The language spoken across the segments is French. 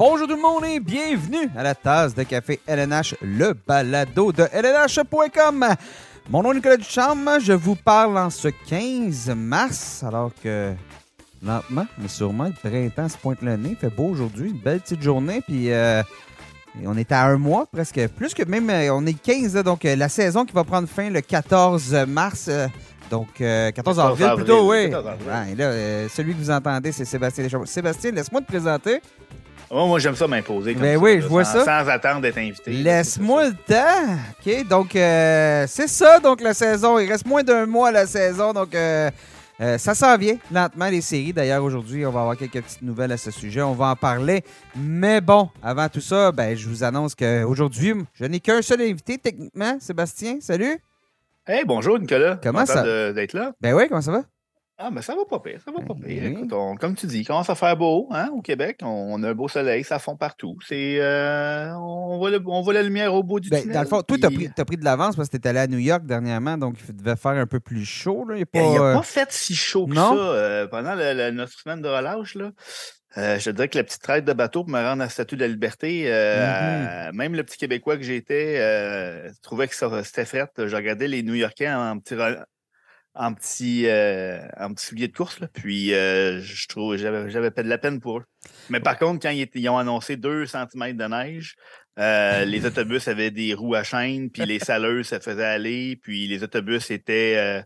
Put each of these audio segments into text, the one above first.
Bonjour tout le monde et bienvenue à la tasse de café LNH, le balado de LNH.com. Mon nom est Nicolas Duchamp, je vous parle en ce 15 mars, alors que lentement, mais sûrement, le printemps se pointe le nez, il fait beau aujourd'hui, une belle petite journée, puis euh, on est à un mois presque, plus que même, euh, on est 15, là, donc euh, la saison qui va prendre fin le 14 mars. euh, donc, euh, 14 avril, avril, plutôt, oui. 14 avril. Ouais, et là, celui que vous entendez, c'est Sébastien Deschamps. Sébastien, laisse-moi te présenter. Moi, moi j'aime ça m'imposer. comme Ben oui, là, je vois sans, ça. Sans attendre d'être invité. Laisse-moi le temps. OK, donc euh, c'est ça, donc la saison. Il reste moins d'un mois à la saison, donc euh, euh, ça s'en vient lentement, les séries. D'ailleurs, aujourd'hui, on va avoir quelques petites nouvelles à ce sujet. On va en parler. Mais bon, avant tout ça, ben, je vous annonce qu'aujourd'hui, je n'ai qu'un seul invité, techniquement. Sébastien, salut. Hey, bonjour Nicolas. Comment ça- d'être là. Ben oui, comment ça va? Ah, mais ça va pas pire, ça va pas Ben pire. Écoute, on- comme tu dis, il commence à faire beau hein, au Québec. On, on a un beau soleil, ça fond partout. C'est, euh, on, voit le- on voit la lumière au bout du Ben, tunnel. dans le fond, toi, tu as pris, t'as pris de l'avance parce que tu étais allé à New York dernièrement, donc il devait faire un peu plus chaud. Là. Il y a pas, Il n'a euh, pas fait si chaud que non? ça euh, pendant le- le- notre semaine de relâche. Là. Euh, je te dirais que la petite traite de bateau pour me rendre à la Statue de la Liberté, euh, Mhm. même le petit Québécois que j'étais trouvait que ça, c'était fret. Je regardais les New-Yorkais en petit, re- en petit, euh, en petit soulier de course. Là, puis euh, je trouve j'avais, j'avais pas de la peine pour eux. Mais par contre, quand ils, étaient- ils ont annoncé 2 cm de neige, euh, les autobus avaient des roues à chaîne, puis les saleuses, ça faisait aller, puis les autobus étaient, euh,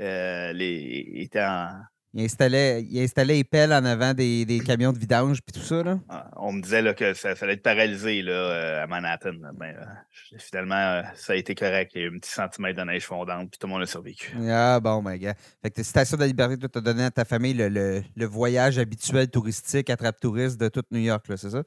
euh, les, étaient en, il, installait, il installait les pelles en avant des, des camions de vidange puis tout ça. Là. Ah, On me disait là, que ça, ça allait être paralysé là, euh, à Manhattan. Ben, euh, finalement, euh, ça a été correct. Il y a eu un petit centimètre de neige fondante, puis tout le monde a survécu. Ah bon, ben gars. Fait que Station de la Liberté, toi, t'as donné à ta famille le, le- le voyage habituel touristique, attrape-touriste de toute New York, c'est ça?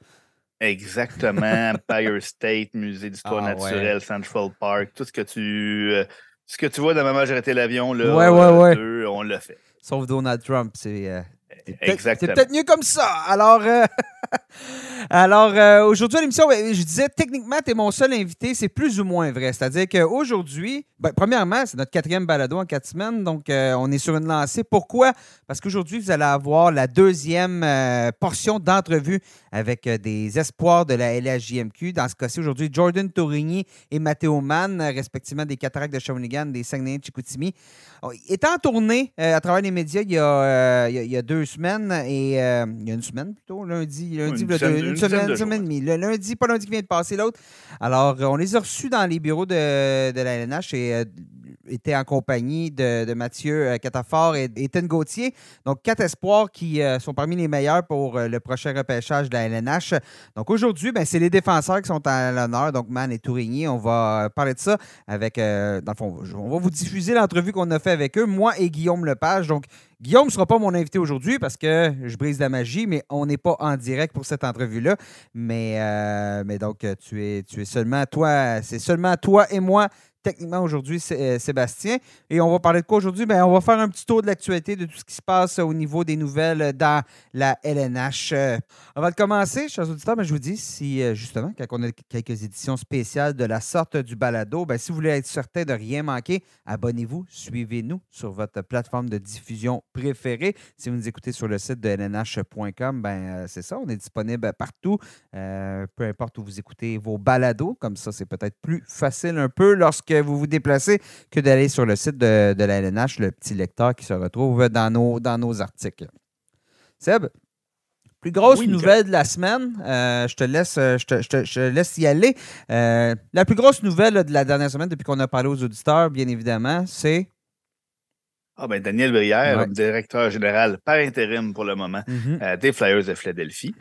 Exactement. Empire State, Musée d'histoire Ah, naturelle, Central Park, tout ce que tu. euh, ce que tu vois dans Maman, j'ai arrêté l'avion, là, Ouais, ouais, euh, on l'a fait. Sauf Donald Trump, c'est... euh, c'est peut-être- Exactement. C'est peut-être mieux comme ça. Alors, euh, alors euh, aujourd'hui à l'émission, ben, je disais techniquement, tu es mon seul invité. C'est plus ou moins vrai. C'est-à-dire qu'aujourd'hui, ben, premièrement, c'est notre quatrième balado en quatre semaines. Donc, euh, on est sur une lancée. Pourquoi? Parce qu'aujourd'hui, vous allez avoir la deuxième euh, portion d'entrevue avec des espoirs de la LHJMQ. Dans ce cas-ci, aujourd'hui, Jordan Tourigny et Matteo Mann, respectivement des Cataractes de Shawinigan, des Saguenay de Chicoutimi. Oh, tournée euh, à travers les médias il y a, il y a- deux semaines et il y a une semaine plutôt, lundi, lundi, Une deux- une semaine, une semaine et demie. Le lundi, pas lundi qui vient de passer, l'autre. Alors, euh, on les a reçus dans les bureaux de, de la LNH et euh, étaient en compagnie de, de Mathieu euh, Catafort et Étienne Gauthier. Donc, quatre espoirs qui euh, sont parmi les meilleurs pour euh, le prochain repêchage de la LNH. Donc, aujourd'hui, ben, c'est les défenseurs qui sont à l'honneur, donc Man et Tourigny. On va parler de ça avec, euh, dans le fond, on va vous diffuser l'entrevue qu'on a fait avec eux, moi et Guillaume Lepage. Donc, Guillaume ne sera pas mon invité aujourd'hui parce que je brise la magie, mais on n'est pas en direct pour cette entrevue-là. Mais, euh, mais donc, tu es, tu es seulement toi, c'est seulement toi et moi techniquement aujourd'hui, euh, Sébastien. Et on va parler de quoi aujourd'hui? Ben, on va faire un petit tour de l'actualité de tout ce qui se passe au niveau des nouvelles dans la LNH. Euh, va le commencer, chers auditeurs, mais je vous dis, si euh, justement, quand on a quelques éditions spéciales de la sorte du balado, ben, si vous voulez être certain de rien manquer, abonnez-vous, suivez-nous sur votre plateforme de diffusion préférée. Si vous nous écoutez sur le site de lnh.com, ben, euh, c'est ça, on est disponible partout, euh, peu importe où vous écoutez vos balados. Comme ça, c'est peut-être plus facile un peu lorsque vous vous déplacez que d'aller sur le site de, de la LNH, le petit lecteur qui se retrouve dans nos, dans nos articles. Seb, plus grosse Oui, nouvelle de la semaine, euh, je, te laisse, euh, je, te, je te- je te laisse y aller. Euh, la plus grosse nouvelle de la dernière semaine, depuis qu'on a parlé aux auditeurs, bien évidemment, c'est. Ah ben Daniel Brière, Ouais. directeur général par intérim pour le moment Mhm. euh, des Flyers de Philadelphie.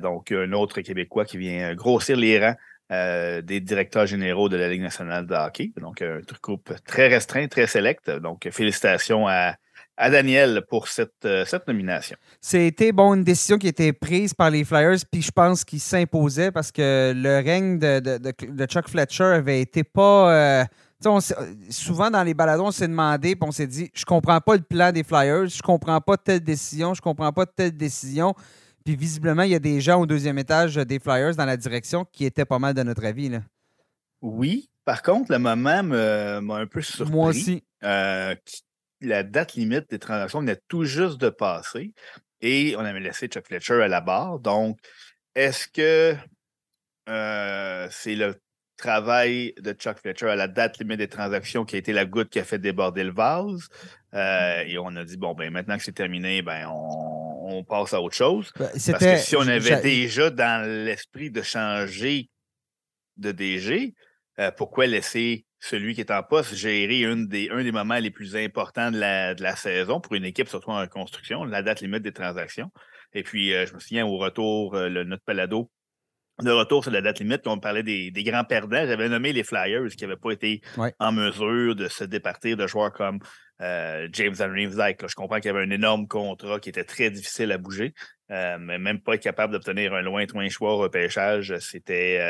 Donc, un autre Québécois qui vient grossir les rangs euh, des directeurs généraux de la Ligue nationale de hockey. Donc, un groupe très restreint, très select. Donc, félicitations à, à Daniel pour cette, euh, cette nomination. C'était bon, une décision qui a été prise par les Flyers, puis je pense qu'il s'imposait parce que le règne de, de- Chuck Fletcher avait été pas. euh, souvent dans les baladons, on s'est demandé, puis on s'est dit je comprends pas le plan des Flyers, je comprends pas telle décision, je comprends pas telle décision. Puis visiblement, il y a des gens au deuxième étage des Flyers dans la direction qui étaient pas mal de notre avis. Là. Oui, par contre, le moment me- m'a un peu surpris. Moi aussi. Euh, la date limite des transactions venait tout juste de passer et on avait laissé Chuck Fletcher à la barre. Donc, est-ce que c'est le travail de Chuck Fletcher à la date limite des transactions qui a été la goutte qui a fait déborder le vase? et on a dit, bon, ben maintenant que c'est terminé, ben on, passe à autre chose. Ben, Parce que si on avait déjà dans l'esprit de changer de DG, pourquoi laisser celui qui est en poste gérer une des, un des moments les plus importants de la, de la saison pour une équipe, surtout en reconstruction, la date limite des transactions? Et puis, euh, je me souviens au retour, euh, le, notre palado, de retour sur la date limite, on parlait des, des grands perdants. J'avais nommé les Flyers qui n'avaient pas été en mesure de se départir de joueurs comme euh, James Henry Je comprends qu'il y avait un énorme contrat qui était très difficile à bouger, mais même pas être capable d'obtenir un lointain choix au repêchage, c'était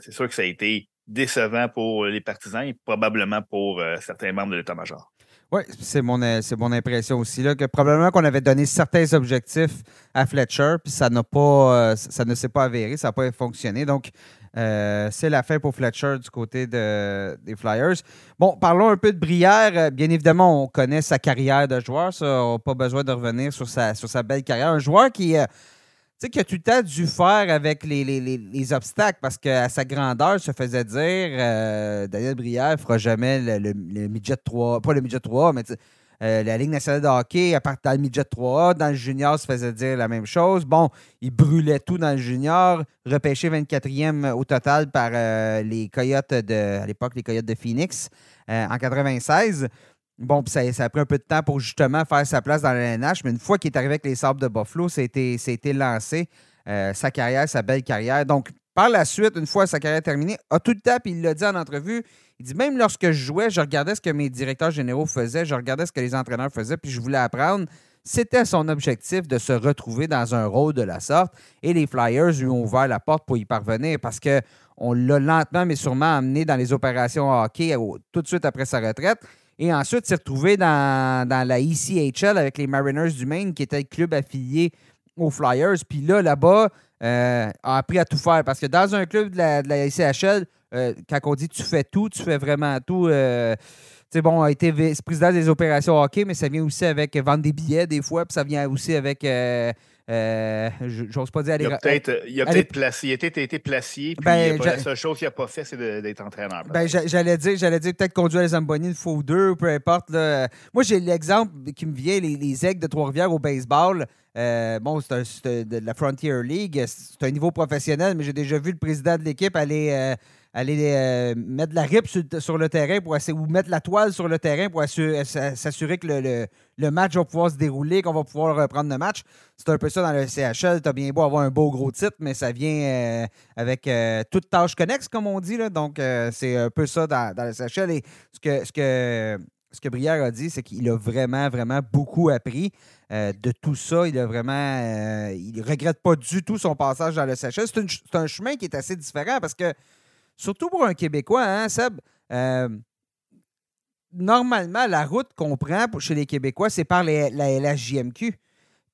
c'est sûr que ça a été décevant pour les partisans et probablement pour euh, certains membres de l'état-major. Oui, c'est mon, euh, mon impression aussi. Là, que probablement qu'on avait donné certains objectifs à Fletcher, puis ça n'a pas euh, ça ne s'est pas avéré, ça n'a pas fonctionné. Donc, c'est la fin pour Fletcher du côté de, des Flyers. Bon, parlons un peu de Brière. Bien évidemment, on connaît sa carrière de joueur. Ça, on n'a pas besoin de revenir sur sa, sur sa belle carrière. Un joueur qui sais, que tu t'as dû faire avec les, les, obstacles parce qu'à sa grandeur, se faisait dire euh, Daniel Brière ne fera jamais le, le, midget 3, pas le midget 3, mais euh, la Ligue nationale de hockey, à part dans le midget 3A, dans le junior, se faisait dire la même chose. Bon, il brûlait tout dans le junior, repêché 24e au total par euh, les Coyotes de, à l'époque, les Coyotes de Phoenix en 96. Bon, puis ça, a pris un peu de temps pour justement faire sa place dans la LNH, mais une fois qu'il est arrivé avec les Sabres de Buffalo, été, lancé. Euh, sa carrière, sa belle carrière. Donc, par la suite, une fois sa carrière terminée, a tout le temps, puis il l'a dit en entrevue, il dit même lorsque je jouais, je regardais ce que mes directeurs généraux faisaient, je regardais ce que les entraîneurs faisaient, puis je voulais apprendre. C'était son objectif de se retrouver dans un rôle de la sorte. Et les Flyers lui ont ouvert la porte pour y parvenir parce qu'on l'a lentement mais sûrement amené dans les opérations hockey tout de suite après sa retraite. Et ensuite, s'est retrouvé dans, la ECHL avec les Mariners du Maine, qui était le club affilié aux Flyers. Puis là, là-bas, euh, a appris à tout faire. Parce que dans un club de la, de ECHL, euh, quand on dit tu fais tout, tu fais vraiment tout. Euh, tu sais, bon, a été vice-président des opérations hockey, mais ça vient aussi avec vendre des billets des fois, puis ça vient aussi avec euh, j'ose pas dire aller. Il a peut-être il a peut placé, il a été, été placé, puis ben, la seule chose qu'il n'a pas fait, c'est d'être entraîneur. Ben, j'allais dire, j'allais dire peut-être conduire les Zamboni une fois ou deux, peu importe. Là. Moi, j'ai l'exemple qui me vient, les, les aigles de Trois-Rivières au baseball. Euh, bon, c'est de la Frontier League. C'est un niveau professionnel, mais j'ai déjà vu le président de l'équipe aller. Euh, aller euh, mettre la rip sur, le terrain pour ou mettre la toile sur le terrain pour s'assurer que le, match va pouvoir se dérouler, qu'on va pouvoir reprendre le match. C'est un peu ça dans le CHL. Tu as bien beau avoir un beau gros titre, mais ça vient euh, avec euh, toute tâche connexe, comme on dit. Là. Donc, c'est un peu ça dans, le CHL. Et ce que, ce que, ce que Brière a dit, c'est qu'il a vraiment, vraiment beaucoup appris. de tout ça. Il a vraiment. il regrette pas du tout son passage dans le CHL. C'est un chemin qui est assez différent parce que surtout pour un Québécois, hein, Seb? Euh, normalement, la route qu'on prend chez les Québécois, c'est par la LHJMQ.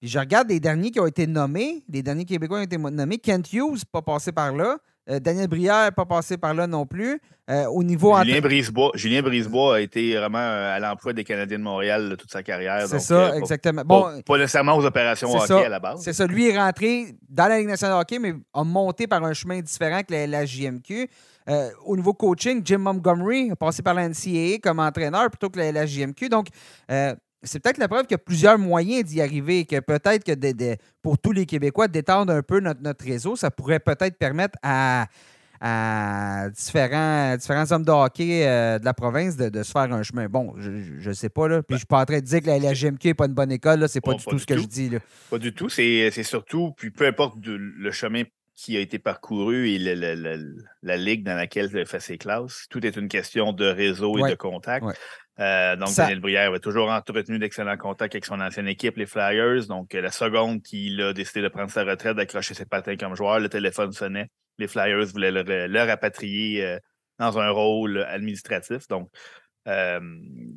Puis je regarde les derniers qui ont été nommés, les derniers Québécois qui ont été nommés. Kent Hughes, pas passé par là. Euh, Daniel Brière, pas passé par là non plus. Euh, au niveau Julien, Brisebois, Julien Brisebois a été vraiment à l'emploi des Canadiens de Montréal toute sa carrière. C'est ça, exactement. Bon, pas, nécessairement aux opérations hockey à la base. C'est ça. Lui est rentré dans la Ligue nationale de hockey, mais a monté par un chemin différent que la, la JMQ. Euh, au niveau coaching, Jim Montgomery a passé par la NCAA comme entraîneur plutôt que la, JMQ. Donc, euh, c'est peut-être la preuve qu'il y a plusieurs moyens d'y arriver, que peut-être que pour tous les Québécois, d'étendre un peu notre, réseau, ça pourrait peut-être permettre à, différents, différents hommes de hockey euh, de la province de, se faire un chemin. Bon, je ne sais pas, là. Puis je ne suis pas en train de dire que la, la GMQ n'est pas une bonne école, là. C'est pas du tout ce que je dis, Pas du tout. C'est surtout, puis peu importe le chemin qui a été parcouru et la ligue dans laquelle elle fait ses classes. Tout est une question de réseau et de contact. Euh, donc, Daniel Brière avait toujours entretenu d'excellents contacts avec son ancienne équipe, les Flyers. Donc, la seconde qu'il a décidé de prendre sa retraite, d'accrocher ses patins comme joueur, le téléphone sonnait. Les Flyers voulaient le, rapatrier euh, dans un rôle administratif. Donc, euh,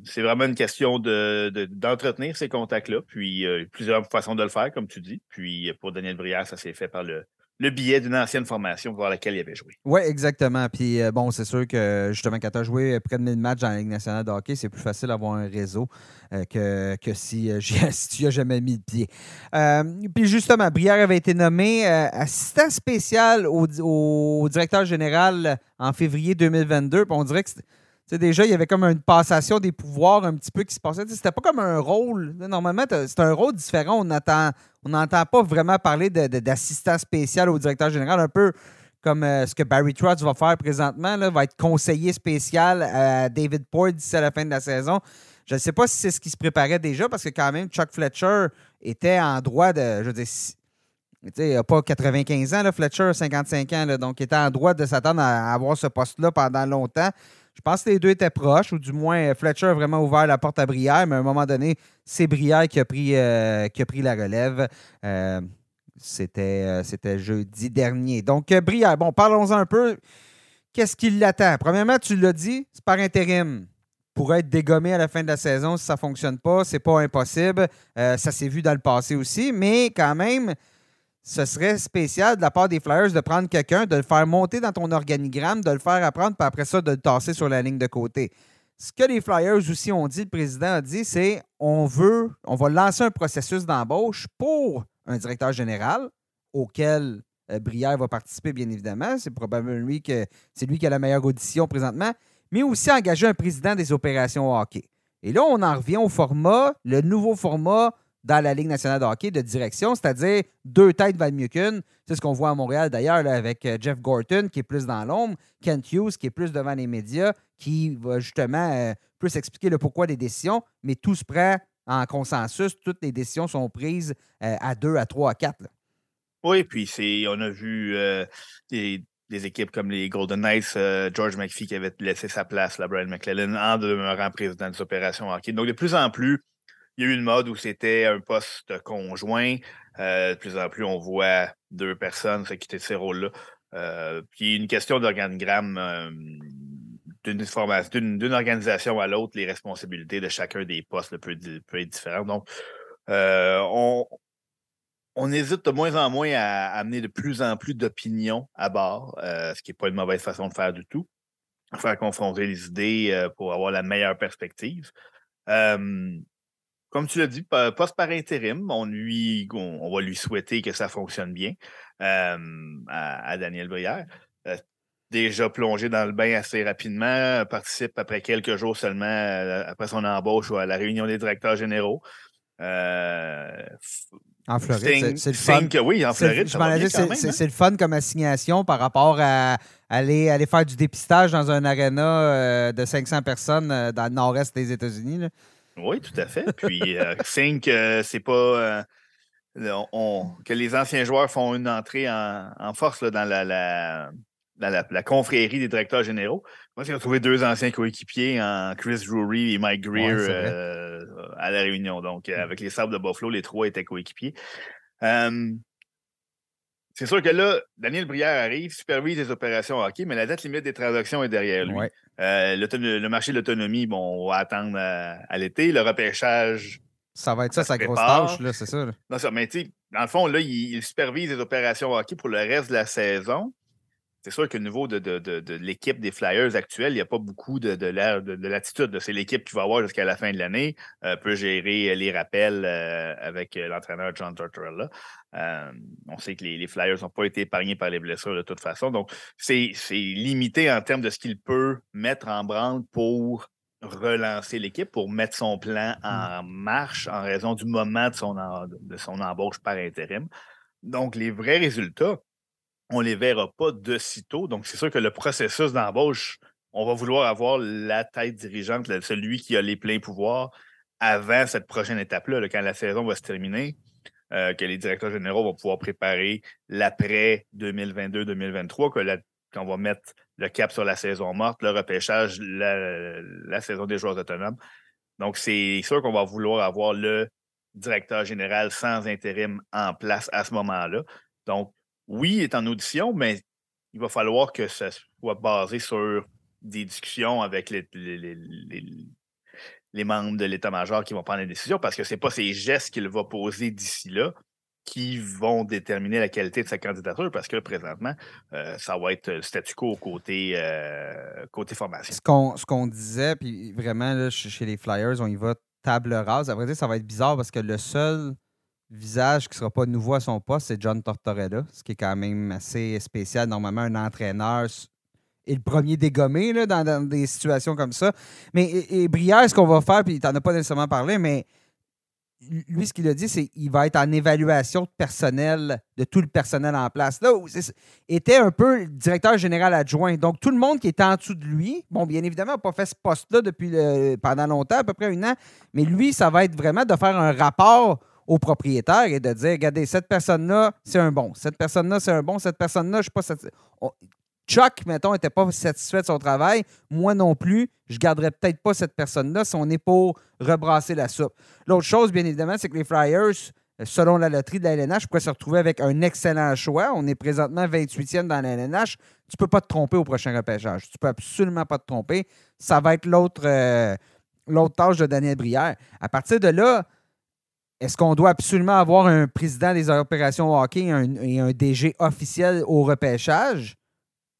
c'est vraiment une question d'entretenir ces contacts-là. Puis, plusieurs façons de le faire, comme tu dis. Puis, pour Daniel Brière, ça s'est fait par le, le billet d'une ancienne formation pour laquelle il avait joué. Oui, exactement. Puis euh, bon, c'est sûr que justement, quand tu as joué près de 1000 matchs dans la Ligue nationale de hockey, c'est plus facile d'avoir un réseau euh, que, que si, si, tu n'as jamais mis de pied. puis justement, Brière avait été nommé assistant spécial au, au, directeur général en février 2022. Puis on dirait que déjà, il y avait comme une passation des pouvoirs un petit peu qui se passait. C'était pas comme un rôle. Normalement, c'est un rôle différent. On n'entend pas vraiment parler d'assistant spécial au directeur général, un peu comme euh, ce que Barry Trotz va faire présentement. Là, va être conseiller spécial à David Poord d'ici à la fin de la saison. Je ne sais pas si c'est ce qui se préparait déjà, parce que quand même, Chuck Fletcher était en droit de. Je veux dire, il n'a pas 95 ans, Fletcher, 55 ans, donc il était en droit de s'attendre à avoir ce poste-là pendant longtemps. Je pense que les deux étaient proches, ou du moins Fletcher a vraiment ouvert la porte à Brière, mais à un moment donné, c'est Brière qui a pris, euh, la relève. Euh, c'était, euh, c'était jeudi dernier. Donc, Brière, bon, parlons-en un peu. Qu'est-ce qui l'attend? Premièrement, tu l'as dit, c'est par intérim. Pour être dégommé à la fin de la saison si ça ne fonctionne pas. C'est pas impossible. ça s'est vu dans le passé aussi, mais quand même, ce serait spécial de la part des Flyers de prendre quelqu'un, de le faire monter dans ton organigramme, de le faire apprendre, puis après ça, de le tasser sur la ligne de côté. Ce que les Flyers aussi ont dit, le président a dit, c'est on veut, on va lancer un processus d'embauche pour un directeur général auquel euh, Brière va participer, bien évidemment. C'est probablement lui que c'est lui qui a la meilleure audition présentement, mais aussi engager un président des opérations hockey. Et là, on en revient au format, le nouveau format dans la Ligue nationale de hockey de direction, c'est-à-dire deux têtes valent mieux qu'une. C'est ce qu'on voit à Montréal d'ailleurs avec euh, Jeff Gorton qui est plus dans l'ombre, Kent Hughes qui est plus devant les médias, qui va justement euh, plus expliquer le pourquoi des décisions, mais tout se prend en consensus. Toutes les décisions sont prises euh, à deux, à trois, à quatre. Oui, puis on a vu des, équipes comme les Golden Knights, George McPhee qui avait laissé sa place, Brian McClellan, en demeurant président des opérations hockey. Donc, de plus en plus, il y a eu une mode où c'était un poste conjoint. Euh, de plus en plus, on voit deux personnes quitter ces rôles-là. Euh, puis une question d'organigramme euh, d'une organisation à l'autre, les responsabilités de chacun des postes peut, être différentes. Donc, on, on hésite de moins en moins à amener de plus en plus d'opinions à bord, ce qui n'est pas une mauvaise façon de faire du tout. Faire confronter les idées pour avoir la meilleure perspective comme tu l'as dit, poste par intérim. On, lui, on, va lui souhaiter que ça fonctionne bien à, Daniel Brière. Euh, déjà plongé dans le bain assez rapidement, participe après quelques jours seulement euh, après son embauche à la réunion des directeurs généraux. Euh, en Floride, c'est le fun. oui, en Floride, c'est le fun comme assignation par rapport à aller, aller faire du dépistage dans un aréna de 500 personnes dans le nord-est des États-Unis. Oui, tout à fait. Puis, euh, Think, euh, c'est pas. Euh, que les anciens joueurs font une entrée en, force dans, la, la, confrérie des directeurs généraux. Moi, j'ai retrouvé deux anciens coéquipiers en Chris Drury et Mike Greer à la réunion. Donc, mmh. avec les Sables de Buffalo, les trois étaient coéquipiers. C'est sûr que là, Daniel Brière arrive, supervise les opérations hockey, mais la date limite des transactions est derrière lui. Euh, le, marché de l'autonomie, bon, on va attendre à, l'été. Le repêchage. Ça va être ça, sa grosse tâche, là, c'est ça. Non, ça, mais tu sais, dans le fond, là, il, supervise les opérations hockey pour le reste de la saison c'est sûr que niveau de, de, l'équipe des Flyers actuelle, il n'y a pas beaucoup de, de, latitude. C'est l'équipe qui va avoir jusqu'à la fin de l'année, euh, peut gérer les rappels euh, avec euh, l'entraîneur John Tortorella. on sait que les, Flyers n'ont pas été épargnés par les blessures de toute façon. Donc, c'est limité en termes de ce qu'il peut mettre en branle pour relancer l'équipe, pour mettre son plan en marche en raison du moment de son, de son embauche par intérim. Donc, les vrais résultats, on ne les verra pas de sitôt. Donc, c'est sûr que le processus d'embauche, on va vouloir avoir la tête dirigeante, celui qui a les pleins pouvoirs avant cette prochaine étape-là, quand la saison va se terminer, euh, que les directeurs généraux vont pouvoir préparer l'après 2022-2023, qu'on va mettre le cap sur la saison morte, le repêchage, la, la saison des joueurs autonomes. Donc, c'est sûr qu'on va vouloir avoir le directeur général sans intérim en place à ce moment-là. Donc, oui, il est en audition, mais il va falloir que ça soit basé sur des discussions avec les, membres de l'état-major qui vont prendre les décisions parce que ce n'est pas ces gestes qu'il va poser d'ici là qui vont déterminer la qualité de sa candidature parce que présentement, euh, ça va être le statu quo côté, euh, côté formation. Ce qu'on disait, puis vraiment, chez les Flyers, on y va table rase. À vrai dire, ça va être bizarre parce que le seul visage qui ne sera pas nouveau à son poste, c'est John Tortorella, ce qui est quand même assez spécial. Normalement, un entraîneur est le premier dégommé là, dans, des situations comme ça. Mais et, Brière, ce qu'on va faire, puis tu n'en as pas nécessairement parlé, mais lui, ce qu'il a dit, c'est qu'il va être en évaluation personnelle de tout le personnel en place. Là, était un peu directeur général adjoint. Donc, tout le monde qui était en dessous de lui, bon, bien évidemment, n'a pas fait ce poste-là depuis pendant longtemps, à peu près un an, mais lui, ça va être vraiment de faire un rapport au propriétaire et de dire regardez, cette personne-là, c'est un bon. Cette personne-là, c'est un bon. Cette personne-là, je ne suis pas Chuck, mettons, n'était pas satisfait de son travail. Moi non plus. Je ne garderais peut-être pas cette personne-là si on est pour rebrasser la soupe. L'autre chose, bien évidemment, c'est que les Flyers, selon la loterie de la LNH, pourraient se retrouver avec un excellent choix? On est présentement 28e dans la LNH. Tu ne peux pas te tromper au prochain repêchage. Tu ne peux absolument pas te tromper. Ça va être l'autre euh, l'autre tâche de Daniel Brière. À partir de là, est-ce qu'on doit absolument avoir un président des opérations hockey et un DG officiel au repêchage?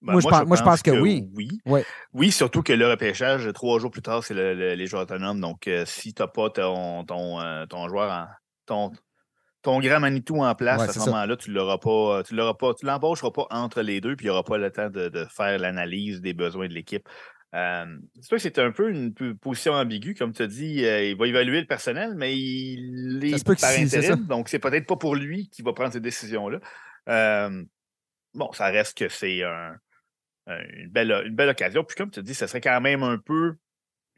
Ben, moi, je, pense, que, oui. Oui. surtout que le repêchage, trois jours plus tard, c'est les joueurs autonomes. Donc, euh, si tu n'as pas ton, ton, euh, ton joueur, en, ton, ton grand Manitou en place, à ce moment-là, tu ne l'auras pas, tu l'auras pas, tu l'embaucheras pas entre les deux, puis il n'y aura pas le temps de, faire l'analyse des besoins de l'équipe. Euh, c'est que c'est un peu une position ambiguë, comme tu as dit, il va évaluer le personnel, mais il est par intérim, donc c'est peut-être pas pour lui qui va prendre ces décisions-là. bon, ça reste que c'est un, euh, une, belle, une belle occasion. Puis comme tu dis, ce serait quand même un peu.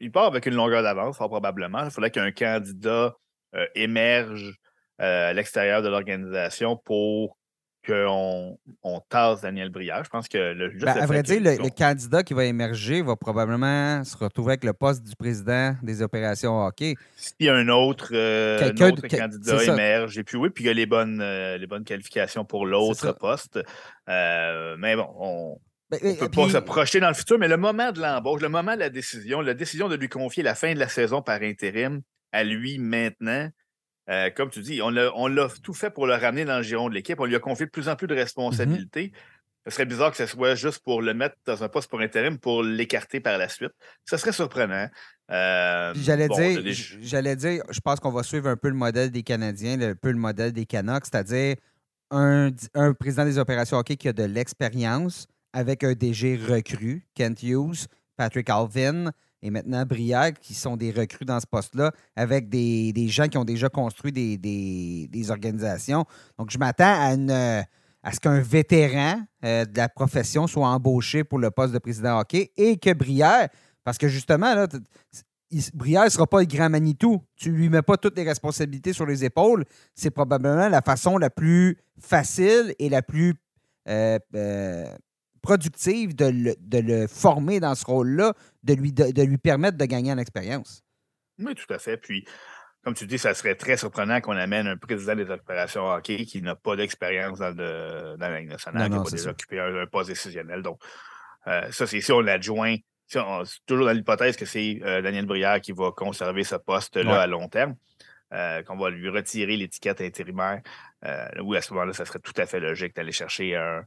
Il part avec une longueur d'avance, fort probablement. Il faudrait qu'un candidat euh, émerge euh, à l'extérieur de l'organisation pour qu'on on tasse Daniel Brière. Je pense que le ben, À vrai dire, le, candidat qui va émerger va probablement se retrouver avec le poste du président des opérations hockey. Si un autre, candidat émerge, et puis oui, puis il y a les bonnes, les bonnes qualifications pour l'autre poste. mais bon, on, ben, on ne peut pas se projeter dans le futur, mais le moment de l'embauche, le moment de la décision, la décision de lui confier la fin de la saison par intérim à lui maintenant, euh, comme tu dis, on l'a tout fait pour le ramener dans le giron de l'équipe. On lui a confié de plus en plus de mm-hmm. responsabilités. Ce serait bizarre que ce soit juste pour le mettre dans un poste pour intérim pour l'écarter par la suite. Ce serait surprenant. Euh, j'allais dire, j'allais dire, je pense qu'on va suivre un peu le modèle des Canadiens, un peu le modèle des Canucks, c'est-à-dire un, un, président des opérations hockey qui a de l'expérience, avec un DG recru, Kent Hughes, Patrick Alvin et maintenant Briac, qui sont des recrues dans ce poste-là, avec des, gens qui ont déjà construit des, organisations. Donc, je m'attends à, à ce qu'un vétéran euh, de la profession soit embauché pour le poste de président hockey et que Brière, parce que justement, là, Brière ne sera pas le grand Manitou. Tu ne lui mets pas toutes les responsabilités sur les épaules. C'est probablement la façon la plus facile et la plus euh, euh, productive de le, former dans ce rôle-là, de lui, de, lui permettre de gagner en expérience. Oui, tout à fait. Puis, comme tu dis, ça serait très surprenant qu'on amène un président des opérations hockey qui n'a pas d'expérience dans, dans, la Ligue nationale, qui n'a pas déjà occupé un, poste décisionnel. Donc, euh, ça, c'est si on l'adjoint, si toujours dans l'hypothèse que c'est euh, Daniel Brière qui va conserver ce poste-là à long terme, euh, qu'on va lui retirer l'étiquette intérimaire, oui, à ce moment-là, ça serait tout à fait logique d'aller chercher un,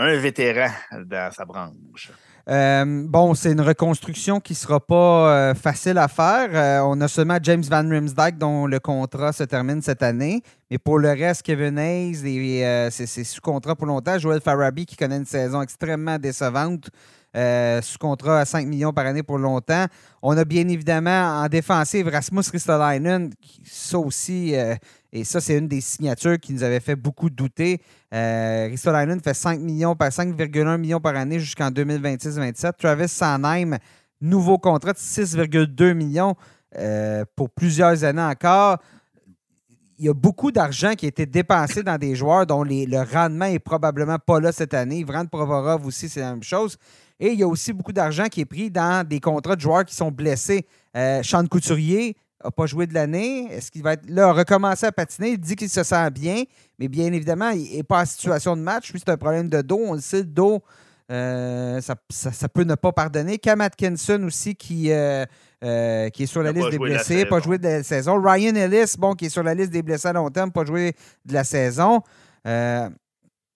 un vétéran dans sa branche. Euh, bon, c'est une reconstruction qui ne sera pas euh, facile à faire. Euh, on a seulement James Van Rimsdijk dont le contrat se termine cette année. Mais pour le reste, Kevin Hayes, c'est sous contrat pour longtemps. Joel Farabi qui connaît une saison extrêmement décevante. sous contrat à 5 millions par année pour longtemps. On a bien évidemment en défensive Rasmus Ristolainen, ça aussi, et ça, c'est une des signatures qui nous avait fait beaucoup douter. Euh, Ristolainen fait 5 millions par 5,1 millions par année jusqu'en 2026-27. Travis Sanheim, nouveau contrat de 6,2 millions euh, pour plusieurs années encore. Il y a beaucoup d'argent qui a été dépensé dans des joueurs dont le rendement est probablement pas là cette année. Vrand Provorov aussi, c'est la même chose. Et il y a aussi beaucoup d'argent qui est pris dans des contrats de joueurs qui sont blessés. Euh, Sean Couturier, n'a pas joué de l'année. Est-ce qu'il va être là, recommencer à patiner? Il dit qu'il se sent bien, mais bien évidemment, il n'est pas en situation de match. Lui, c'est un problème de dos. On le sait, le dos, euh, ça, peut ne pas pardonner. Cam Atkinson aussi, qui euh, qui est sur la liste des blessés, pas joué de la saison. Ryan Ellis, bon, qui est sur la liste des blessés à long terme, pas joué de la saison. Euh,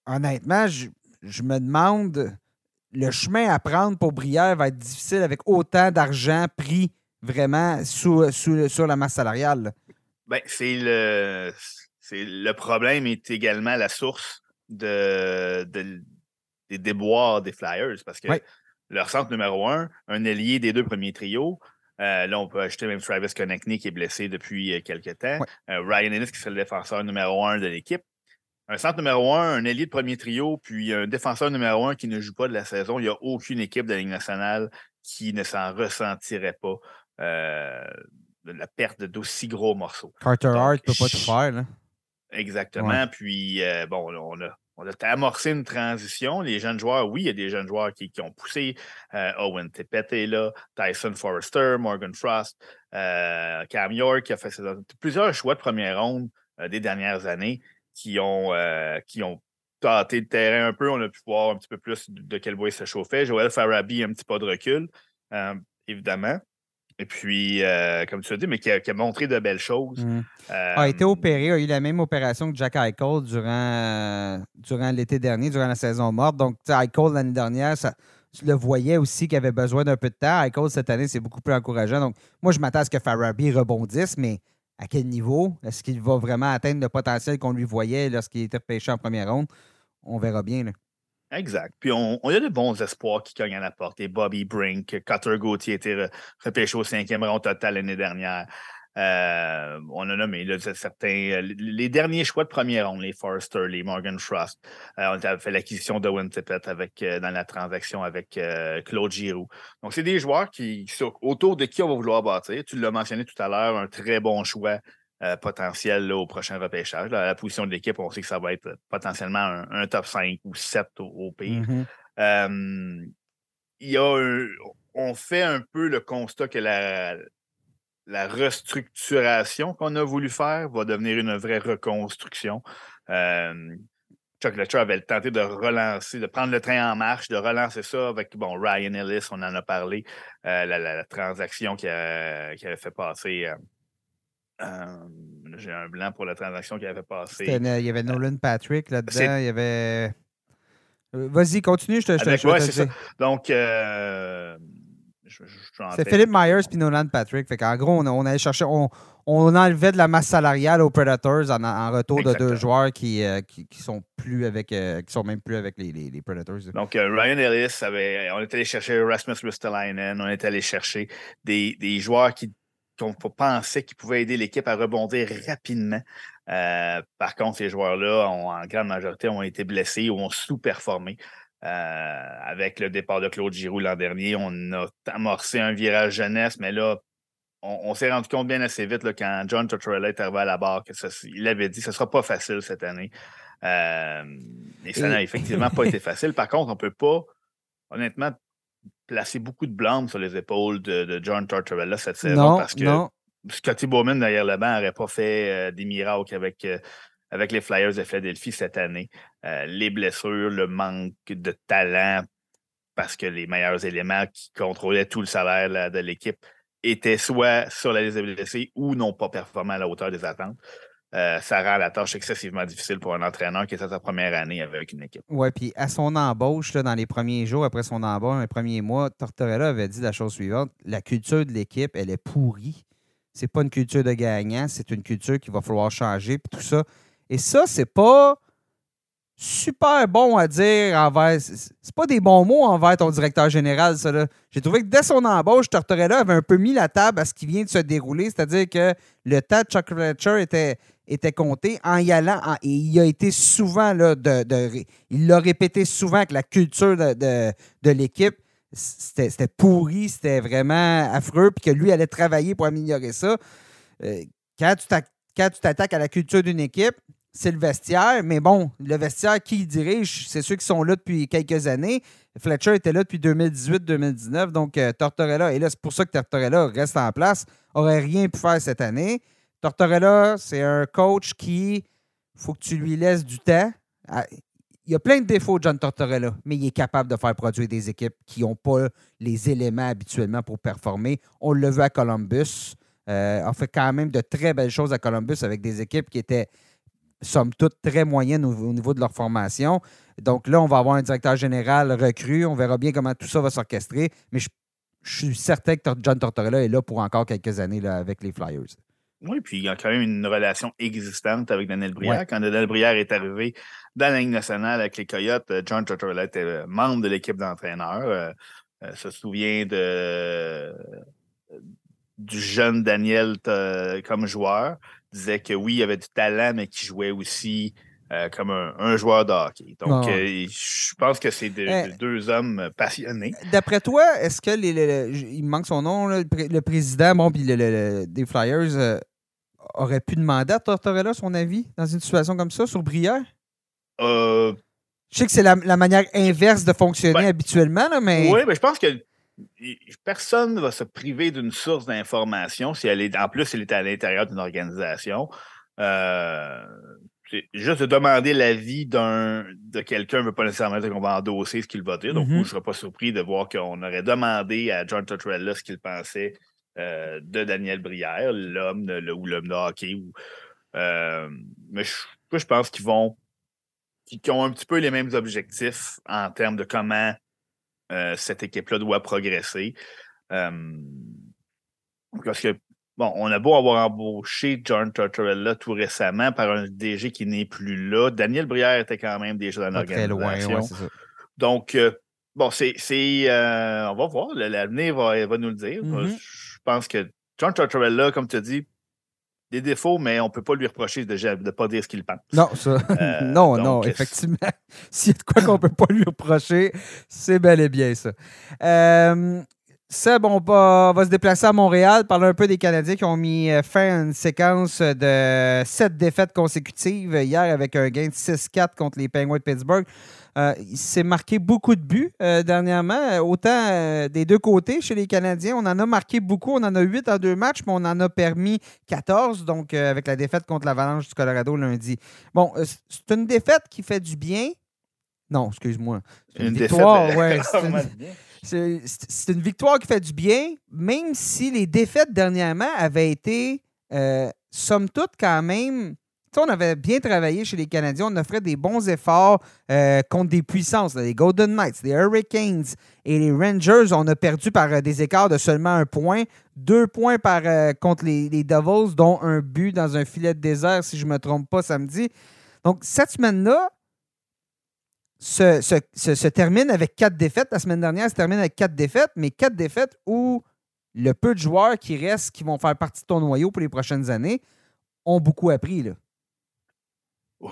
honnêtement, je, je me demande, le chemin à prendre pour Brière va être difficile avec autant d'argent pris vraiment sous, sous- sur la masse salariale. Ben, c'est le, c'est le problème est également la source de, de- des déboires des Flyers parce que Ouais. leur centre numéro un, un ailier des deux premiers trios. euh, là, on peut ajouter même Travis Konechny qui est blessé depuis euh, quelques temps. Ouais. Euh, Ryan Ennis qui serait le défenseur numéro un de l'équipe. Un centre numéro un, un ailier de premier trio, puis un défenseur numéro un qui ne joue pas de la saison. Il n'y a aucune équipe de la Ligue nationale qui ne s'en ressentirait pas de la perte d'aussi gros morceaux. Carter Donc, Hart peut pas tout faire. là. Exactement. Puis, euh, bon, on a, on a amorcé une transition. Les jeunes joueurs, oui, il y a des jeunes joueurs qui, qui ont poussé. Euh, Owen Tippett est là, Tyson Forrester, Morgan Frost, euh, Cam York qui a fait ses- plusieurs choix de première ronde euh, des dernières années qui ont, euh, qui ont tâté le terrain un peu. On a pu voir un petit peu plus de, quel bois il se chauffait. Joël Farabi, un petit pas de recul, euh, évidemment. Et puis, euh, comme tu as dit, mais qui a, qui a montré de belles choses. Mm. Euh, a été opéré, a eu la même opération que Jack Eichel durant, euh, durant l'été dernier, durant la saison morte. Donc, Eichel l'année dernière, ça, tu le voyais aussi qu'il avait besoin d'un peu de temps. Eichel, cette année, c'est beaucoup plus encourageant. Donc, moi, je m'attends à ce que Farabi rebondisse, mais à quel niveau? Est-ce qu'il va vraiment atteindre le potentiel qu'on lui voyait lorsqu'il était repêché en première ronde? On verra bien. là. Exact. Puis on, a de bons espoirs qui cognent à la porte. Et Bobby Brink, Cutter Gauthier a été re- repêché au cinquième rang total l'année dernière. Euh, on a nommé là, certains. euh, Les derniers choix de première ronde, les Forrester, les Morgan Frost. Euh, on a fait l'acquisition de Tippett avec, euh, dans la transaction avec Claude Giroux. Donc, c'est des joueurs qui, autour de qui on va vouloir bâtir. Tu l'as mentionné tout à l'heure, un très bon choix euh, potentiel là, au prochain repêchage. Là, à la position de l'équipe, on sait que ça va être potentiellement un, un top 5 ou 7 au, au pire. Mhm. Euh, y a un- on fait un peu le constat que la, la restructuration qu'on a voulu faire va devenir une vraie reconstruction. Euh, Chuck Letcher avait tenté de relancer, de prendre le train en marche, de relancer ça avec bon, Ryan Ellis, on en a parlé, euh, la, la- la transaction qui, a- qui avait fait passer. euh, euh, J'ai un blanc pour la transaction qui avait. C'était- Il y avait Nolan Patrick là-dedans. Il y avait. Euh, Vas-y, continue, je te, je te- ouais, ça. Donc, euh, en C'est. Philippe Myers puis Nolan Patrick. Fait qu'en gros, on, on allait chercher, on, on enlevait de la masse salariale aux Predators en, en retour de deux joueurs qui, euh, qui, qui sont plus avec, euh, qui sont même plus avec les, les- les Predators. Donc, euh, Ryan Ellis, avait, on est allé chercher Rasmus Ristolainen, on est allé chercher des, des joueurs qui qu'on pensait qu'ils pouvaient aider l'équipe à rebondir rapidement. Euh, par contre, ces joueurs-là, en grande majorité, ont été blessés ou ont sous-performé. Euh, avec le départ de Claude Giroux l'an dernier, on a amorcé un virage jeunesse, mais là, on, on s'est rendu compte bien assez vite là, quand John Tortorella est arrivé à la barre que ça- il avait dit que ce ne sera pas facile cette année. Euh, et ça n'a effectivement pas été facile. Par contre, on ne peut pas, honnêtement, placer beaucoup de blâme sur les épaules de, de John Tortorella cette saison non, parce que non. Scotty Bowman derrière le banc n'aurait pas fait euh, des miracles avec, euh, avec les Flyers de Philadelphie cette année. Euh, les blessures, le manque de talent, parce que les meilleurs éléments qui contrôlaient tout le salaire là, de l'équipe étaient soit sur la liste des blessés ou n'ont pas performé à la hauteur des attentes. Euh, ça rend la tâche excessivement difficile pour un entraîneur qui est à sa première année avec une équipe. Ouais, puis à son embauche, dans les premiers jours après son embauche, les premiers mois, Tortorella avait dit la chose suivante la culture de l'équipe, elle est pourrie. C'est pas une culture de gagnant, c'est une culture qu'il va falloir changer, puis tout ça. Et ça, c'est pas super bon à dire envers. C'est pas des bons mots envers ton directeur général, ça. J'ai trouvé que dès son embauche, Tortorella avait un peu mis la table à ce qui vient de se dérouler, c'est-à-dire que le tas de Chuck Fletcher était, était compté en y allant. et il a été souvent, là, il l'a répété souvent que la culture de, de- l'équipe, c'était pourri, c'était vraiment affreux, puis que lui allait travailler pour améliorer ça. Euh, quand tu t'attaques à la culture d'une équipe, c'est le vestiaire, mais bon, le vestiaire, qui dirige, c'est ceux qui sont là depuis quelques années. Fletcher était là depuis 2018-2019, donc euh, Tortorella, et là, c'est pour ça que Tortorella reste en place, aurait rien pu faire cette année. Tortorella, c'est un coach qui, faut que tu lui laisses du temps. Ah, il y a plein de défauts, John Tortorella, mais il est capable de faire produire des équipes qui n'ont pas les éléments habituellement pour performer. On le veut à Columbus. Euh, on fait quand même de très belles choses à Columbus avec des équipes qui étaient, somme toute, très moyennes au, niveau de leur formation. Donc là, on va avoir un directeur général recru. On verra bien comment tout ça va s'orchestrer. Mais je, suis certain que John Tortorella est là pour encore quelques années avec les Flyers. Oui, puis il y a quand même une relation existante avec Daniel Brière. Quand Daniel Brière est arrivé dans la Ligue nationale avec les Coyotes, euh, John Tortorella était euh, membre de l'équipe d'entraîneurs. Euh, se souvient de, du jeune Daniel comme joueur. disait que oui, il avait du talent, mais qu'il jouait aussi comme un, joueur de hockey. Donc, je pense que c'est deux hommes passionnés. D'après toi, est-ce que les, il manque son nom, le, président bon, puis des Flyers aurait pu demander à Tortorella son avis dans une situation comme ça sur Brière? Euh, je sais que c'est la, manière inverse de fonctionner ben, habituellement, mais. Oui, mais je pense que personne ne va se priver d'une source d'information si elle est. En plus, elle est à l'intérieur d'une organisation. Euh, juste de demander l'avis d'un de quelqu'un ne veut pas nécessairement dire qu'on va endosser ce qu'il va dire. Donc, mm-hmm. je ne serais pas surpris de voir qu'on aurait demandé à John Tortorella ce qu'il pensait euh, de Daniel Brière, l'homme ou l'homme de hockey. Euh, mais je, pense qu'ils vont qui, ont un petit peu les mêmes objectifs en termes de comment euh, cette équipe-là doit progresser. parce que, bon, on a beau avoir embauché John Tortorella tout récemment par un DG qui n'est plus là. Daniel Brière était quand même déjà dans l'organisation. Donc, bon, c'est. on va voir. L'avenir va, va, nous le dire. Mm-hmm je pense que John Tortorella, comme tu as dit, des défauts, mais on ne peut pas lui reprocher de ne pas dire ce qu'il pense. Non, ça. Euh, non, non, effectivement. S'il y a de quoi qu'on ne peut pas lui reprocher, c'est bel et bien ça. Euh, Seb, on va, va, se déplacer à Montréal, parler un peu des Canadiens qui ont mis euh, fin à une séquence de sept défaites consécutives hier avec un gain de 6-4 contre les Penguins de Pittsburgh. Euh, il s'est marqué beaucoup de buts euh, dernièrement, autant des deux côtés chez les Canadiens. On en a marqué beaucoup. On en a 8 en deux matchs, mais on en a permis 14, donc avec la défaite contre l'Avalanche du Colorado lundi. Bon, c'est une défaite qui fait du bien. Non, excuse-moi. Une, une, victoire, c'est une victoire qui fait du bien, même si les défaites dernièrement avaient été, euh, somme toute, quand même. On avait bien travaillé chez les Canadiens. On offrait des bons efforts euh, contre des puissances, les Golden Knights, les Hurricanes et les Rangers. On a perdu par euh, des écarts de seulement un point. Deux points par, contre les, Devils, dont un but dans un filet de désert, si je ne me trompe pas, samedi. Donc, cette semaine-là, se, termine avec quatre défaites. La semaine dernière, se termine avec quatre défaites, mais quatre défaites où le peu de joueurs qui restent, qui vont faire partie de ton noyau pour les prochaines années, ont beaucoup appris.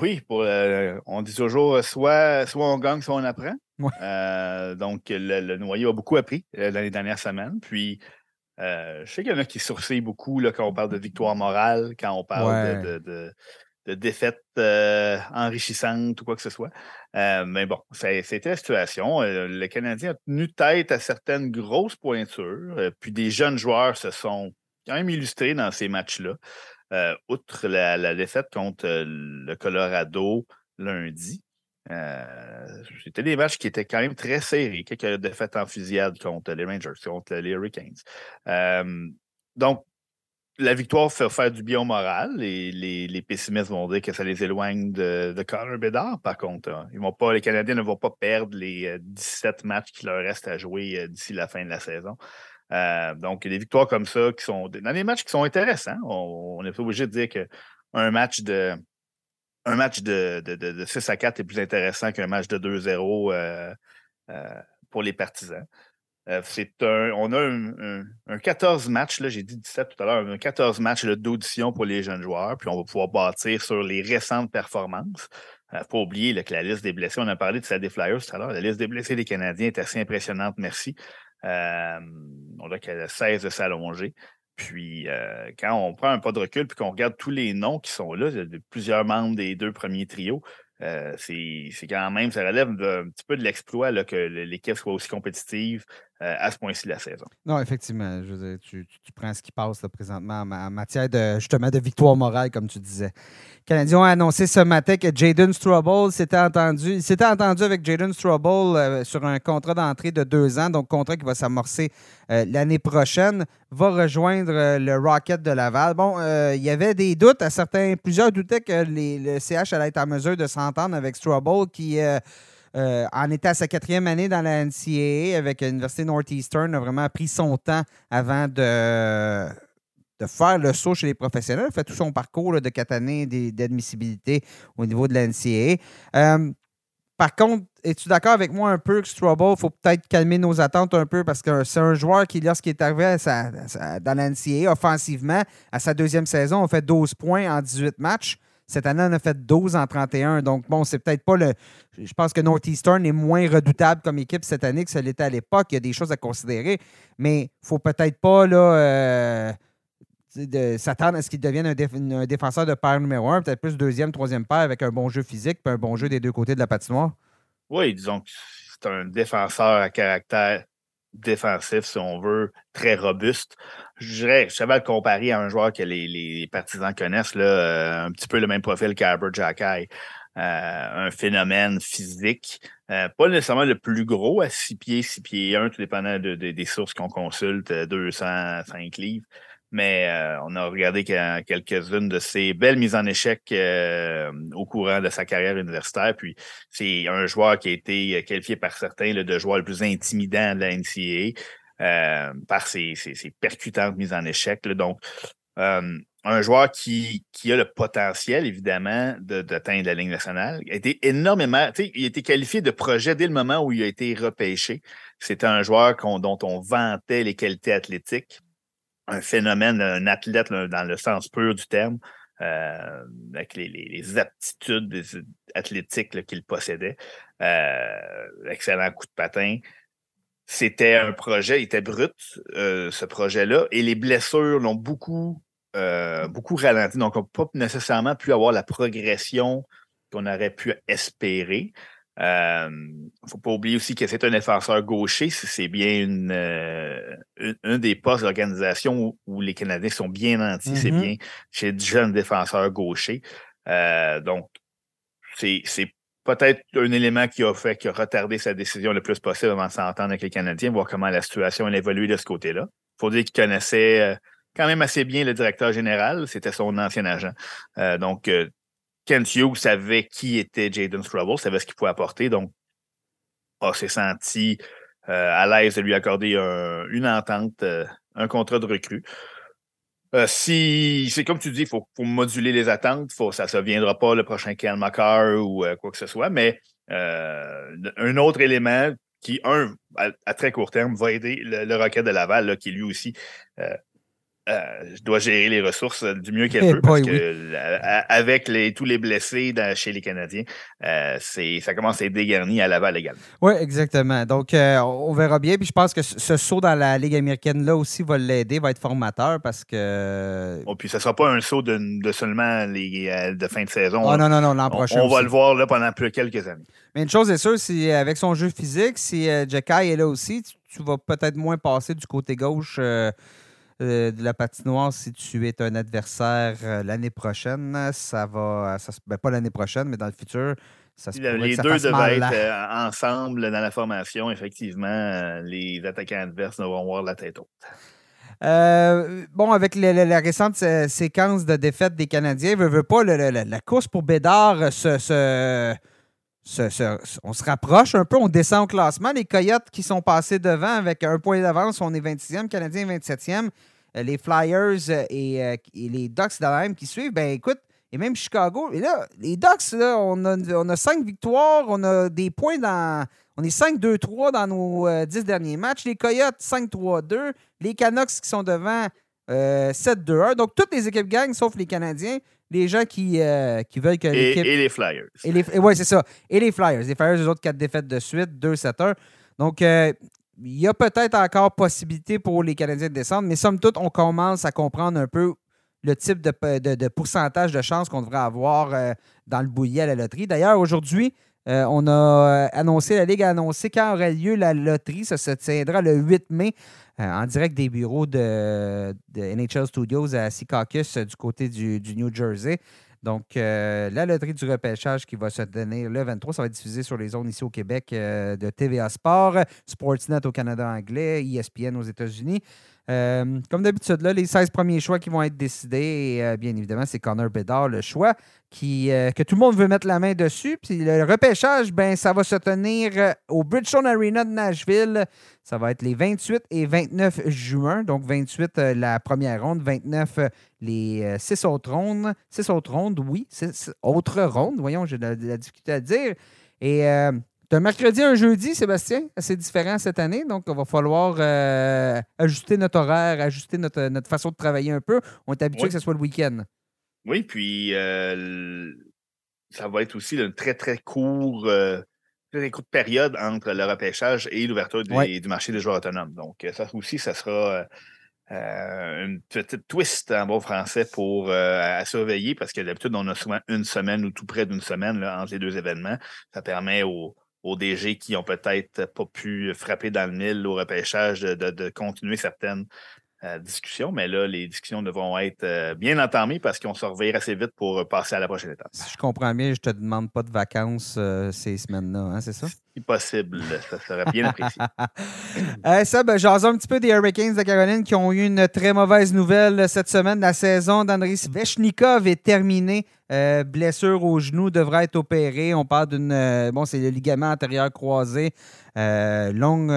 Oui, pour, euh, on dit toujours euh, soit, soit on gagne, soit on apprend. Euh, donc, le, noyau a beaucoup appris dans les dernières semaines. Puis, je sais qu'il y en a qui sourcillent beaucoup là, quand on parle de victoire morale, quand on parle de de défaites euh, enrichissantes ou quoi que ce soit. Euh, mais bon, c'était la situation. Euh, le Canadien a tenu tête à certaines grosses pointures, puis des jeunes joueurs se sont quand même illustrés dans ces matchs-là. Outre la, défaite contre le Colorado lundi, c'était des matchs qui étaient quand même très serrés. Quelques défaites en fusillade contre les Rangers, contre les Hurricanes. donc, la victoire fait faire du bien au moral. Et les, pessimistes vont dire que ça les éloigne de, de Connor. Par contre, hein. ils vont pas, les Canadiens ne vont pas perdre les 17 euh, matchs qui leur restent à jouer euh, d'ici la fin de la saison. Euh, donc, des victoires comme ça qui sont dans des matchs qui sont intéressants. On n'est pas obligé de dire qu'un match de un match de, de, 6 à 4 est plus intéressant qu'un match de 2-0 pour les partisans. Euh, c'est un, on a un, 14 matchs, j'ai dit 17 tout à l'heure, un 14 matchs d'audition pour les jeunes joueurs, puis on va pouvoir bâtir sur les récentes performances. Il euh, ne faut pas oublier que la liste des blessés, on a parlé de ça des Flyers tout à l'heure, la liste des blessés des Canadiens est assez impressionnante, merci. Euh, on a qu'elle 16 de s'allonger. Puis quand on prend un pas de recul puis qu'on regarde tous les noms qui sont là, plusieurs membres des deux premiers trios, c'est quand même, ça relève un petit peu de l'exploit que l'équipe soit aussi compétitive à ce point-ci de la saison. Non, effectivement. Je tu, prends ce qui passe présentement en, matière de justement de victoire morale, comme tu disais. Les Canadiens ont annoncé ce matin que Jaden Strobel s'était entendu, s'était entendu avec Jaden Strobel euh, sur un contrat d'entrée de deux ans, donc contrat qui va s'amorcer euh, l'année prochaine, va rejoindre euh, le Rocket de Laval. Bon, il y avait des doutes à certains, plusieurs doutaient que le CH allait être en mesure de s'entendre avec Strobel qui euh, en était à sa quatrième année dans la NCAA avec l'Université Northeastern, a vraiment pris son temps avant de, de faire le saut chez les professionnels. Fait tout son parcours de quatre années d'admissibilité au niveau de la NCAA. Euh, par contre, es-tu d'accord avec moi un peu que Strobel, il faut peut-être calmer nos attentes un peu parce que c'est un joueur qui, lorsqu'il est arrivé dans la NCAA offensivement, à sa deuxième saison, a fait 12 points en 18 matchs. Cette année, on a fait 12 en 31. Donc, bon, c'est peut-être pas le. Je pense que Northeastern est moins redoutable comme équipe cette année que ce l'était à l'époque. Il y a des choses à considérer. Mais il ne faut peut-être pas là, euh, s'attendre à ce qu'il devienne un, défenseur de paire numéro un, peut-être plus deuxième, troisième paire avec un bon jeu physique et un bon jeu des deux côtés de la patinoire. Oui, disons que c'est un défenseur à caractère défensif, si on veut, très robuste. Je dirais, je savais le comparer à un joueur que les, partisans connaissent, là, euh, un petit peu le même profil qu'Albert Jacky. Euh, un phénomène physique, euh, pas nécessairement le plus gros, à 6 pieds, 6 pieds 1, tout dépendant des sources qu'on consulte, 205 livres. Mais on a regardé quelques-unes de ses belles mises en échec au courant de sa carrière universitaire. Puis c'est un joueur qui a été qualifié par certains le de joueur le plus intimidant de la NCAA. Euh, par ses, percutantes mises en échec. Donc, euh, un joueur qui, qui, a le potentiel, évidemment, d'atteindre la ligne nationale. Il a été énormément, il a été qualifié de projet dès le moment où il a été repêché. C'était un joueur dont on vantait les qualités athlétiques, un phénomène, un athlète dans le sens pur du terme, euh, avec les, aptitudes athlétiques qu'il possédait. excellent coup de patin. C'était un projet, il était brut, euh, ce projet-là, et les blessures l'ont beaucoup, euh, beaucoup ralenti. Donc, on n'a pas nécessairement pu avoir la progression qu'on aurait pu espérer. Il euh, ne faut pas oublier aussi que c'est un défenseur gaucher. C'est bien une, un des postes d'organisation où, les Canadiens sont bien nantis. C'est mm-hmm. bien chez de jeunes défenseurs gauchers. donc, c'est peut-être un élément qui a fait, qui a retardé sa décision le plus possible avant de s'entendre avec les Canadiens, voir comment la situation a évolué de ce côté-là. Il faut dire qu'il connaissait euh, quand même assez bien le directeur général. C'était son ancien agent. Euh, donc, euh, Kent Hughes savait qui était Jaden Strubble, savait ce qu'il pouvait apporter. Donc, on s'est senti à l'aise de lui accorder une entente, un contrat de recrue. Euh, si c'est comme tu dis, il faut, moduler les attentes. Ça ne viendra pas le prochain Ken McCarr ou euh, quoi que ce soit, mais euh, un autre élément qui, un, à, très court terme, va aider le, le de Laval, qui lui aussi euh, je dois gérer les ressources euh, du mieux qu'elle eh peut parce que euh, avec les, tous les blessés chez les Canadiens, ça commence à être dégarni à Laval également. Oui, exactement. Donc, on verra bien. Puis je pense que ce saut dans la Ligue américaine là aussi va l'aider, va être formateur parce que. Oh, puis ce ne sera pas un saut de, seulement les, de fin de saison. Oh, non, non, non, l'an prochain. On, va le voir là, pendant plus quelques années. Mais une chose est sûre, c'est avec son jeu physique, si Jekai est là aussi, tu, vas peut-être moins passer du côté gauche. Euh, de la patinoire si tu es un adversaire euh, l'année prochaine. Ça va. Ça, ben, pas l'année prochaine, mais dans le futur. Ça se les deux devraient être euh, ensemble dans la formation. Effectivement, les attaquants adverses vont voir la tête haute. bon, avec la récente séquence de défaites des Canadiens, veut, veut pas, la course pour Bédard se, on se rapproche un peu, on descend au classement. Les Coyotes qui sont passés devant avec un point d'avance, on est 26e, Canadiens 27e. Euh, les Flyers euh, euh, et, les Ducks d'Anaheim qui suivent, ben écoute, et même Chicago. Et là, les Ducks, là, on, a, on a cinq victoires, on a des points dans. On est 5-2-3 dans nos dix derniers matchs. Les Coyotes, 5-3-2. Les Canucks qui sont devant 7-2-1. Donc, toutes les équipes gagnent sauf les Canadiens. Les gens qui, qui veulent que l'équipe. Et, les Flyers. Oui, c'est ça. Et les Flyers. Les Flyers, les autres quatre défaites de suite, 2-7-1. Donc, il y a peut-être encore possibilité pour les Canadiens de descendre, mais somme toute, on commence à comprendre un peu le type de, pourcentage de chance qu'on devrait avoir euh, dans le bouillie à la loterie. D'ailleurs, aujourd'hui, on a annoncé, la Ligue a annoncé quand aura lieu la loterie. Ça se tiendra le 8 mai en direct des bureaux de, NHL Studios à Secaucus du côté du, du New Jersey. Donc, euh, la loterie du repêchage qui va se tenir le 23, ça va être diffusé sur les zones ici au Québec euh, de TVA Sport, Sportsnet au Canada anglais, ESPN aux États-Unis. Euh, comme d'habitude, les 16 premiers choix qui vont être décidés, et, bien évidemment, c'est Connor Bedard, le choix qui, que tout le monde veut mettre la main dessus. Puis le repêchage, ben, ça va se tenir au Bridgestone Arena de Nashville. Ça va être les 28 et 29 juin. Donc, 28 la première ronde, 29 les 6 autres rondes. 6 autres rondes, oui. 6 autres rondes. Voyons, j'ai de, la difficulté à dire. Et un mercredi, un jeudi, Sébastien, assez différent cette année. Donc, il va falloir euh, ajuster notre horaire, ajuster notre, notre, façon de travailler un peu. On est habitué que ce soit le week-end. Oui, puis euh, ça va être aussi une très, très court, euh, très courte période entre le repêchage et l'ouverture du marché des joueurs autonomes. Donc, ça aussi, ça sera une petite twist en bon français pour à surveiller parce que d'habitude, on a souvent une semaine ou tout près d'une semaine là, entre les deux événements. Ça permet aux aux DG qui ont peut-être pas pu frapper dans le mille au repêchage de, continuer certaines euh, discussions. Mais là, les discussions devront être euh, bien entamées parce qu'on se reverra assez vite pour passer à la prochaine étape. Si je comprends bien, je te demande pas de vacances euh, ces semaines-là, hein, c'est ça? Si possible, ça serait bien apprécié. ça, ben, j'ose un petit peu des Hurricanes de Caroline qui ont eu une très mauvaise nouvelle cette semaine. La saison d'Andrei Svechnikov est terminée. blessure au genou devra être opérée. On parle d'une. bon, c'est le ligament antérieur croisé. longue,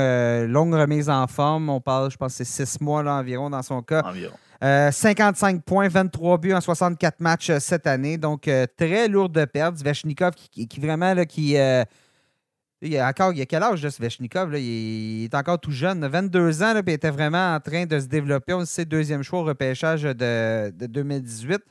longue remise en forme. On parle, je pense, c'est six mois là, environ dans son cas. Environ. 55 points, 23 buts en 64 matchs cette année. Donc, très lourd de perte. Svechnikov qui, qui, vraiment là, qui, il y a encore, il quel âge, là, Svechnikov? Là? Il, est encore tout jeune, 22 ans, là, puis il était vraiment en train de se développer. On sait, deuxième choix au repêchage de, 2018.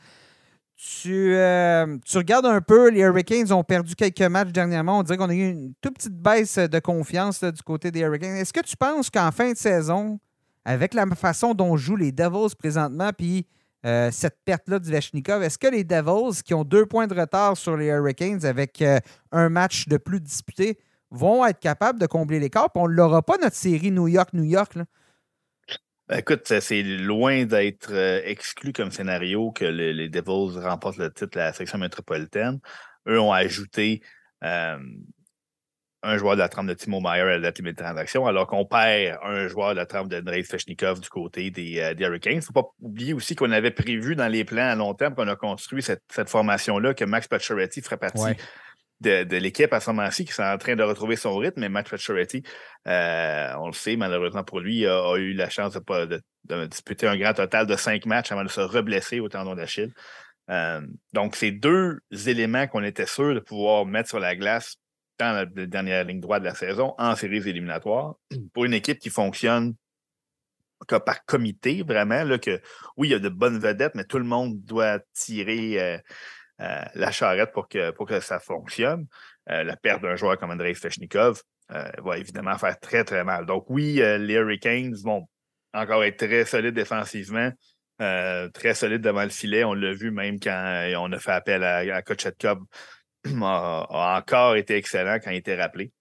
Euh, tu, regardes un peu, les Hurricanes ont perdu quelques matchs dernièrement. On dirait qu'on a eu une toute petite baisse de confiance du côté des Hurricanes. Est-ce que tu penses qu'en fin de saison, avec la façon dont jouent les Devils présentement, puis euh, cette perte-là de Svechnikov, est-ce que les Devils, qui ont deux points de retard sur les Hurricanes avec euh, un match de plus disputé, vont être capables de combler l'écart. On ne l'aura pas, notre série New York-New York. Ben, écoute, c'est loin d'être euh, exclu comme scénario que les Devils remportent le titre de la section métropolitaine. Eux ont ajouté euh, un joueur de la trempe de Timo Meyer à la date limite de transaction, alors qu'on perd un joueur de la trempe de Drake Feshnikov du côté des, euh, Hurricanes. Il ne faut pas oublier aussi qu'on avait prévu dans les plans à long terme qu'on a construit cette, formation-là, que Max Pacioretty ferait partie de, l'équipe à ce moment-ci qui est en train de retrouver son rythme. Mais Matt Pacioretty, euh, on le sait, malheureusement pour lui, a, eu la chance de, disputer un grand total de cinq matchs avant de se reblesser au tendon d'Achille. Euh, donc, c'est deux éléments qu'on était sûr de pouvoir mettre sur la glace dans la, dernière ligne droite de la saison en séries éliminatoires pour une équipe qui fonctionne par comité, vraiment, là, que oui, il y a de bonnes vedettes, mais tout le monde doit tirer euh, la charrette pour que, ça fonctionne. Euh, la perte d'un joueur comme Andrei Feshnikov euh, va évidemment faire très, très mal. Donc, oui, les Hurricanes vont encore être très solides défensivement, très solides devant le filet. On l'a vu même quand on a fait appel à, à Kochetkov. A, encore été excellent quand il était rappelé.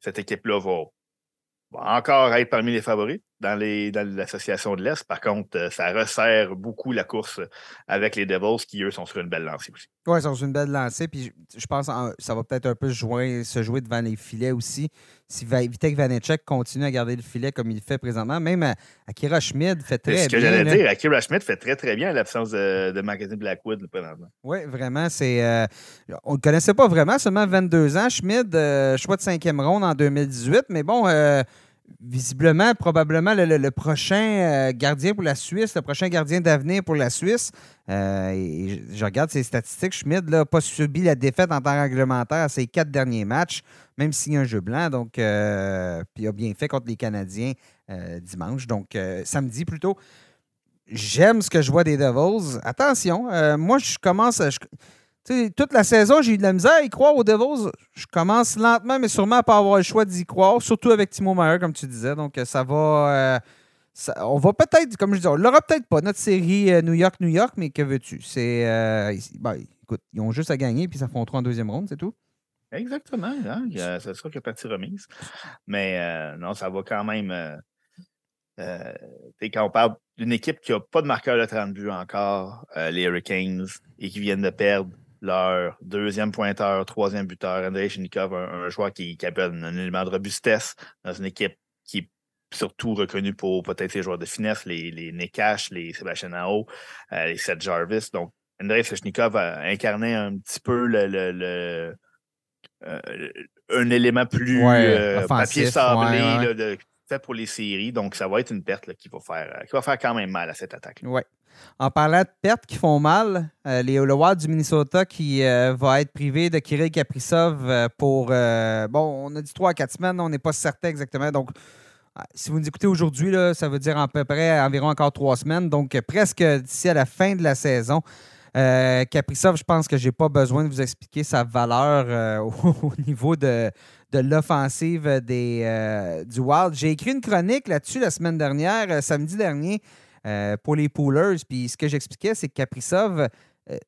Cette équipe-là va encore être parmi les favoris dans, les, dans l'association de l'Est. Par contre, euh, ça resserre beaucoup la course avec les Devils qui, eux, sont sur une belle lancée aussi. Oui, ils sont sur une belle lancée. Puis je pense que ça va peut-être un peu se jouer devant les filets aussi. Si Vitek Vanecek continue à garder le filet comme il fait présentement, même Akira Schmid fait très bien. C'est ce que j'allais dire. Akira Schmid fait très, très bien à l'absence de, de Magazine Blackwood présentement. Oui, vraiment. c'est euh, On ne le connaissait pas vraiment, seulement 22 ans. Schmid, euh, choix de cinquième ronde en 2018. Mais bon visiblement, probablement le, prochain euh, gardien pour la Suisse, le prochain gardien d'avenir pour la Suisse. Euh, je regarde ses statistiques. Schmidt n'a pas subi la défaite en temps réglementaire à ses quatre derniers matchs, même s'il y a un jeu blanc. Donc, euh, il a bien fait contre les Canadiens dimanche. Donc, samedi plutôt. J'aime ce que je vois des Devils. Attention, moi, je commence à toute la saison, j'ai eu de la misère à y croire aux Devils. Je commence lentement, mais sûrement à pas avoir le choix d'y croire, surtout avec Timo Meyer, comme tu disais. Donc, euh, ça va. Euh, on va peut-être, comme je dis, on l'aura peut-être pas, notre série euh, New York-New York, mais que veux-tu? C'est. Ben, écoute, ils ont juste à gagner, puis ça font trois en deuxième ronde, c'est tout. Exactement. Hein? C'est sûr a partie remise. Mais non, ça va quand même. quand on parle d'une équipe qui n'a pas de marqueur de 30 buts encore, les Hurricanes, et qui viennent de perdre leur deuxième pointeur, troisième buteur, Andrei Shinikov, un, joueur qui, qui appelle un élément de robustesse dans une équipe qui est surtout reconnue pour peut-être ses joueurs de finesse, les, les Nekash, les Sébastien Nao, euh, les Seth Jarvis. Donc, Andrei Shinikov a incarné un petit peu le, euh, un élément plus euh, papier sablé fait pour les séries. Donc, ça va être une perte qui, va faire, qui va faire quand même mal à cette attaque. Oui. En parlant de pertes qui font mal, euh, les, le Wild du Minnesota qui euh, va être privé de Kirill Kaprizov euh, pour, bon, on a dit 3 à 4 semaines, on n'est pas certain exactement. Donc, si vous nous écoutez aujourd'hui, ça veut dire à peu près environ encore 3 semaines. Donc, presque d'ici à la fin de la saison. Kaprizov, je pense que je n'ai pas besoin de vous expliquer sa valeur au, niveau de, de l'offensive du Wild. J'ai écrit une chronique là-dessus la semaine dernière, samedi dernier. Euh, pour les poolers. Puis ce que j'expliquais, c'est que Kaprizov, euh,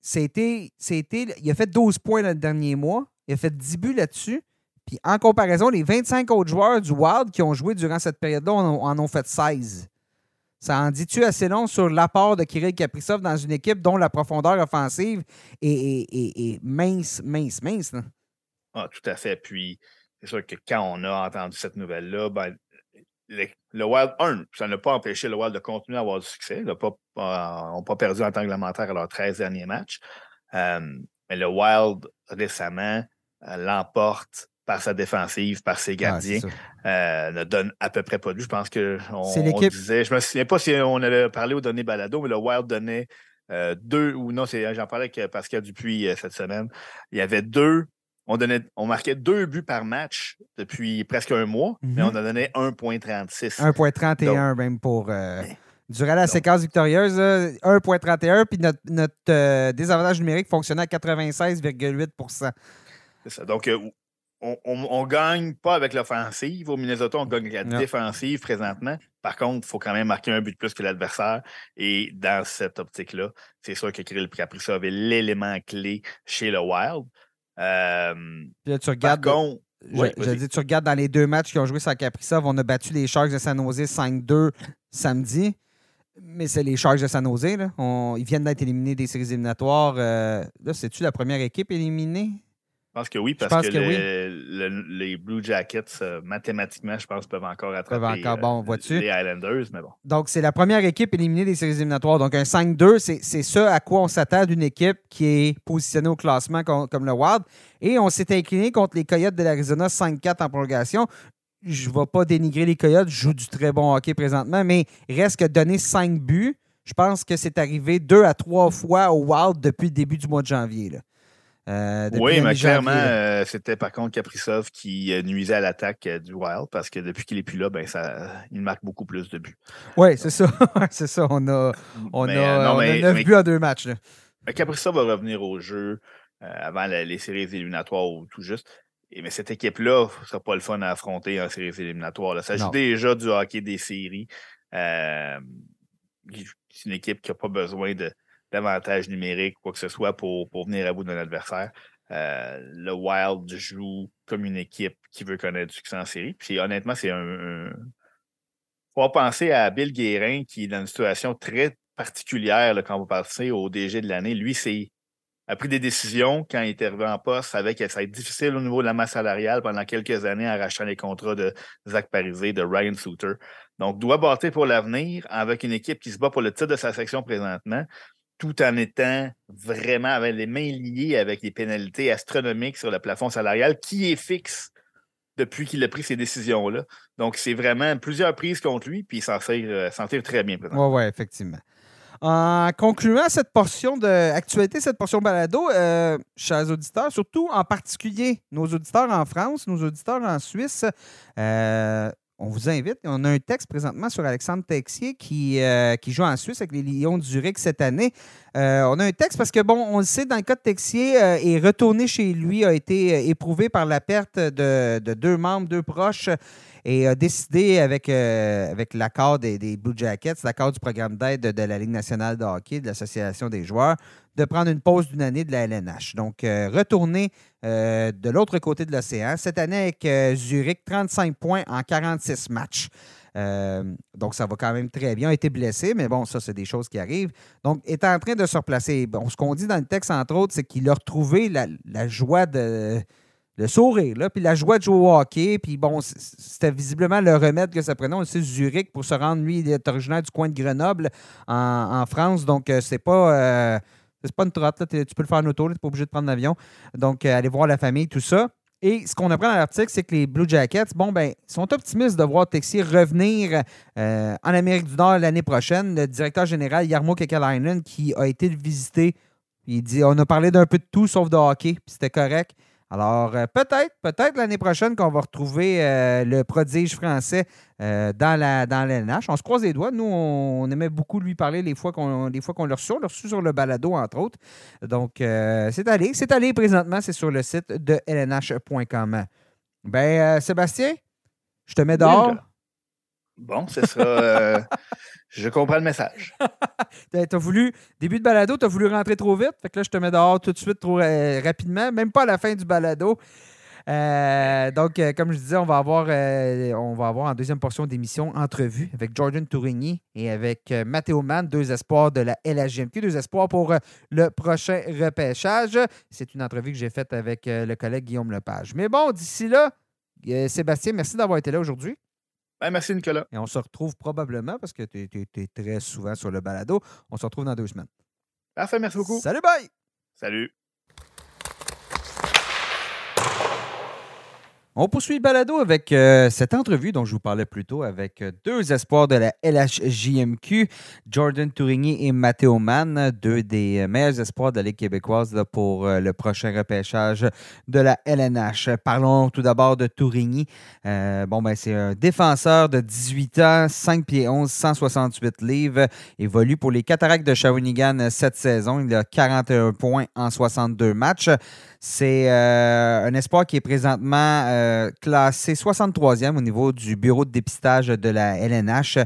c'était, il a fait 12 points le dernier mois. Il a fait 10 buts là-dessus. Puis en comparaison, les 25 autres joueurs du Wild qui ont joué durant cette période-là en, ont fait 16. Ça en dit-tu assez long sur l'apport de Kirill Kaprizov dans une équipe dont la profondeur offensive est, mince, mince, mince? Ah, tout à fait. Puis, c'est sûr que quand on a entendu cette nouvelle-là, ben, le, Wild, 1, ça n'a pas empêché le Wild de continuer à avoir du succès. Ils n'ont pas, pas, perdu en tant réglementaire à leurs 13 derniers matchs. Euh, mais le Wild, récemment, euh, l'emporte par sa défensive, par ses gardiens, euh, ne donne à peu près pas de Je pense que on, disait, je me souviens pas si on avait parlé aux données balado, mais le Wild donnait deux, ou non, j'en parlais avec Pascal Dupuis cette semaine. Il y avait deux on, donnait, on marquait deux buts par match depuis presque un mois, mais mhm. on a donné 1,36. 1,31 même pour. Euh, durant la séquence victorieuse, 1,31, puis notre, euh, désavantage numérique fonctionnait à 96,8% C'est ça. Donc, euh, on ne gagne pas avec l'offensive. Au Minnesota, on gagne la défensive présentement. Par contre, il faut quand même marquer un but de plus que l'adversaire. Et dans cette optique-là, c'est sûr que Kirill Kaprizov avait l'élément clé chez le Wild. Euh, Puis là, tu regardes. je, tu regardes dans les deux matchs qui ont joué sans Caprisov, on a battu les Sharks de San Jose 5-2 samedi. Mais c'est les Sharks de San Jose. ils viennent d'être éliminés des séries éliminatoires. Euh, là, c'est-tu la première équipe éliminée? Je pense que oui, parce que, les Blue Jackets, euh, mathématiquement, je pense, peuvent encore attraper encore, bon, euh, les Islanders, mais bon. Donc, c'est la première équipe éliminée des séries éliminatoires. Donc, un 5-2, c'est ce à quoi on s'attend d'une équipe qui est positionnée au classement comme, le Wild. Et on s'est incliné contre les Coyotes de l'Arizona 5-4 en prolongation. Je ne vais pas dénigrer les Coyotes, je joue du très bon hockey présentement, mais reste que donner 5 buts, je pense que c'est arrivé deux à trois fois au Wild depuis le début du mois de janvier. Là. Euh, oui, mais clairement, euh, c'était par contre Kaprizov qui euh, nuisait à l'attaque du Wild parce que depuis qu'il n'est plus là, ben, ça, il marque beaucoup plus de buts. Oui, c'est ça. c'est ça. On a, on a, 9 buts en deux matchs. Là. Kaprizov va revenir au jeu avant les séries éliminatoires ou tout juste. Et, mais cette équipe-là, ce ne sera pas le fun à affronter en séries éliminatoires. Là. Ça joue déjà du hockey des séries. c'est une équipe qui n'a pas besoin de d'avantage numérique, quoi que ce soit, pour, pour venir à bout d'un adversaire. Euh, le Wild joue comme une équipe qui veut connaître du succès en série. Puis honnêtement, c'est un, Il faut penser à Bill Guérin qui est dans une situation très particulière quand vous passez au DG de l'année. Lui, c'est a pris des décisions quand il était arrivé en poste, savait que ça va être difficile au niveau de la masse salariale pendant quelques années en rachetant les contrats de Zach Parisé, de Ryan Souter. Donc, doit bâtir pour l'avenir avec une équipe qui se bat pour le titre de sa section présentement tout en étant vraiment avec les mains liées avec les pénalités astronomiques sur le plafond salarial qui est fixe depuis qu'il a pris ces décisions-là. Donc, c'est vraiment plusieurs prises contre lui, puis il s'en tire, euh, très bien. Oui, oui, effectivement. En concluant cette portion d'actualité, cette portion balado, euh, chers auditeurs, surtout en particulier nos auditeurs en France, nos auditeurs en Suisse, euh, on vous invite. On a un texte présentement sur Alexandre Texier qui, euh, qui joue en Suisse avec les Lions du Zurich cette année. Euh, on a un texte parce que, bon, on le sait, dans le cas de Texier, euh, est retourné chez lui, a été éprouvé par la perte de, deux membres, deux proches. Et a décidé, avec, avec l'accord des, Blue Jackets, l'accord du programme d'aide de, la Ligue nationale de hockey, de l'Association des joueurs, de prendre une pause d'une année de la LNH. Donc, retourner de l'autre côté de l'océan. Cette année, avec Zurich, 35 points en 46 matchs. Euh, donc, ça va quand même très bien. Il a été blessé, mais bon, ça, c'est des choses qui arrivent. Donc, est en train de se replacer. Bon, ce qu'on dit dans le texte, entre autres, c'est qu'il a retrouvé la, joie de. Le sourire, là, puis la joie de jouer au hockey. Puis bon, c'était visiblement le remède que ça prenait. On sait Zurich pour se rendre. Lui, il est originaire du coin de Grenoble, en, France. Donc, euh, c'est pas. Euh, c'est pas une trotte, là. tu peux le faire en auto, tu n'es pas obligé de prendre l'avion. Donc, aller voir la famille, tout ça. Et ce qu'on apprend dans l'article, c'est que les Blue Jackets, bon, ben, sont optimistes de voir Texier revenir euh, en Amérique du Nord l'année prochaine. Le directeur général Yarmo Kekalainen, qui a été visité, il dit on a parlé d'un peu de tout sauf de hockey, puis c'était correct. Alors, euh, peut-être, peut-être l'année prochaine qu'on va retrouver euh, le prodige français euh, dans la dans l'NH. On se croise les doigts. Nous, on, aimait beaucoup lui parler les fois qu'on les fois qu'on l'a reçu. On l'a reçu sur le balado, entre autres. Donc, c'est allé. C'est allé présentement, c'est sur le site de lnh.com. Ben, Sébastien, je te mets dehors. Bon, c'est ça. Je comprends le message. tu as voulu, début de balado, tu as voulu rentrer trop vite. Fait que là, je te mets dehors tout de suite, trop euh, rapidement, même pas à la fin du balado. Euh, donc, euh, comme je disais, on va avoir, on va avoir en deuxième portion d'émission entrevue avec Jordan Tourigny et avec Mathéo Mann, deux espoirs de la LHGMQ, deux espoirs pour le prochain repêchage. C'est une entrevue que j'ai faite avec le collègue Guillaume Lepage. Mais bon, d'ici là, Sébastien, merci d'avoir été là aujourd'hui. Ben, merci, Nicolas. Et on se retrouve probablement, parce que tu es, très souvent sur le balado, on se retrouve dans deux semaines. Parfait, merci beaucoup. Salut, bye! Salut. On poursuit le balado avec euh, cette entrevue dont je vous parlais plus tôt avec euh, deux espoirs de la LHJMQ, Jordan Tourigny et Matteo Mann, deux des euh, meilleurs espoirs de la Ligue québécoise pour le prochain repêchage de la LNH. Parlons tout d'abord de Tourigny. bon, ben, c'est un défenseur de 18 ans, 5 pieds 11, 168 livres, évolue pour les Cataractes de Shawinigan cette saison. Il a 41 points en 62 matchs. C'est un espoir qui est présentement euh, classé 63e au niveau du bureau de dépistage de la LNH.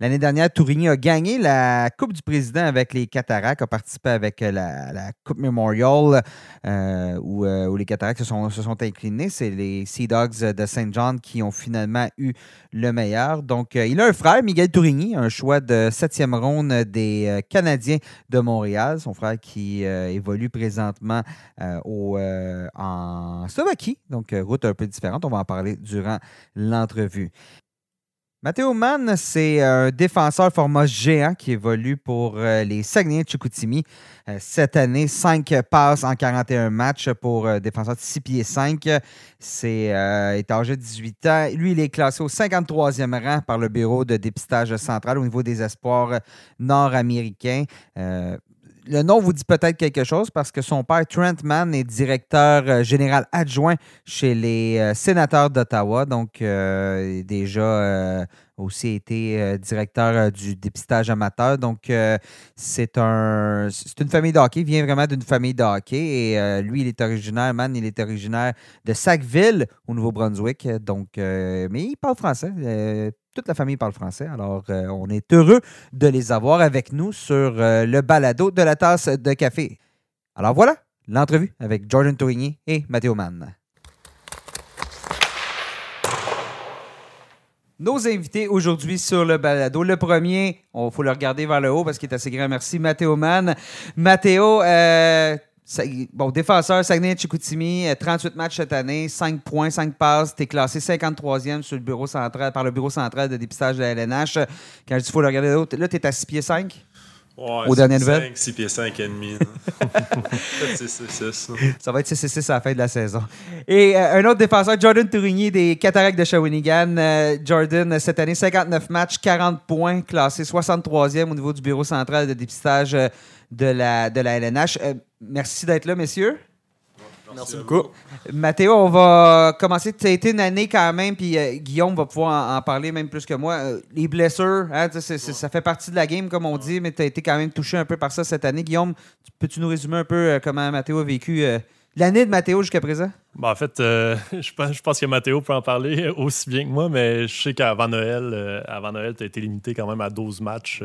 L'année dernière, Tourigny a gagné la Coupe du Président avec les Cataractes, a participé avec la, Coupe Memorial euh, où, les Cataractes se sont, inclinés. C'est les Sea Dogs de Saint John qui ont finalement eu le meilleur. Donc, il a un frère, Miguel Tourigny, un choix de septième ronde des Canadiens de Montréal. Son frère qui évolue présentement au euh, en Slovaquie, donc euh, route un peu différente. On va en parler durant l'entrevue. Matteo Mann, c'est un défenseur format géant qui évolue pour euh, les Saguenay de Chicoutimi. cette année, 5 passes en 41 matchs pour défenseur de 6 pieds 5. C'est est âgé de 18 ans. Lui, il est classé au 53e rang par le bureau de dépistage central au niveau des espoirs nord-américains le nom vous dit peut-être quelque chose parce que son père, Trent Mann, est directeur euh, général adjoint chez les euh, sénateurs d'Ottawa. Donc, euh, déjà aussi été directeur du dépistage amateur. Donc, c'est un, une famille de hockey. Il vient vraiment d'une famille de hockey. Et lui, il est originaire, Mann, il est originaire de Sackville, au Nouveau-Brunswick. Donc, mais il parle français toute la famille parle français. Alors, euh, on est heureux de les avoir avec nous sur euh, le balado de la tasse de café. Alors voilà, l'entrevue avec Jordan Toigny et Mathéo Mann. Nos invités aujourd'hui sur le balado. Le premier, il faut le regarder vers le haut parce qu'il est assez grand. Merci, Mathéo Mann. Mathéo, euh, Bon, défenseur, Saguenay-Chicoutimi, 38 euh, matchs cette année, 5 points, 5 passes. Tu es classé 53e sur le bureau central, par le bureau central de dépistage de la LNH. Quand je dis faut le regarder là, tu es à 6 pieds 5 Ouais, aux dernières nouvelles? 6 pieds 5 et demi. Ça va être 6 à la fin de la saison. Et euh, un autre défenseur, Jordan Tourigny des Cataractes de Shawinigan. Euh, Jordan, cette année, 59 matchs, 40 points, classé 63e au niveau du bureau central de dépistage de la, de la LNH. Euh, merci d'être là, messieurs. Merci, beaucoup. Mathéo, on va commencer. Tu as été une année quand même, puis euh, Guillaume va pouvoir en, parler même plus que moi. Euh, les blessures, hein, ça fait partie de la game, comme on dit, mais tu as été quand même touché un peu par ça cette année. Guillaume, peux-tu nous résumer un peu comment Mathéo a vécu L'année de Mathéo jusqu'à présent? Ben, en fait, euh, je, pense, je pense que Mathéo peut en parler aussi bien que moi, mais je sais qu'avant Noël, euh, avant Noël, tu as été limité quand même à 12 matchs.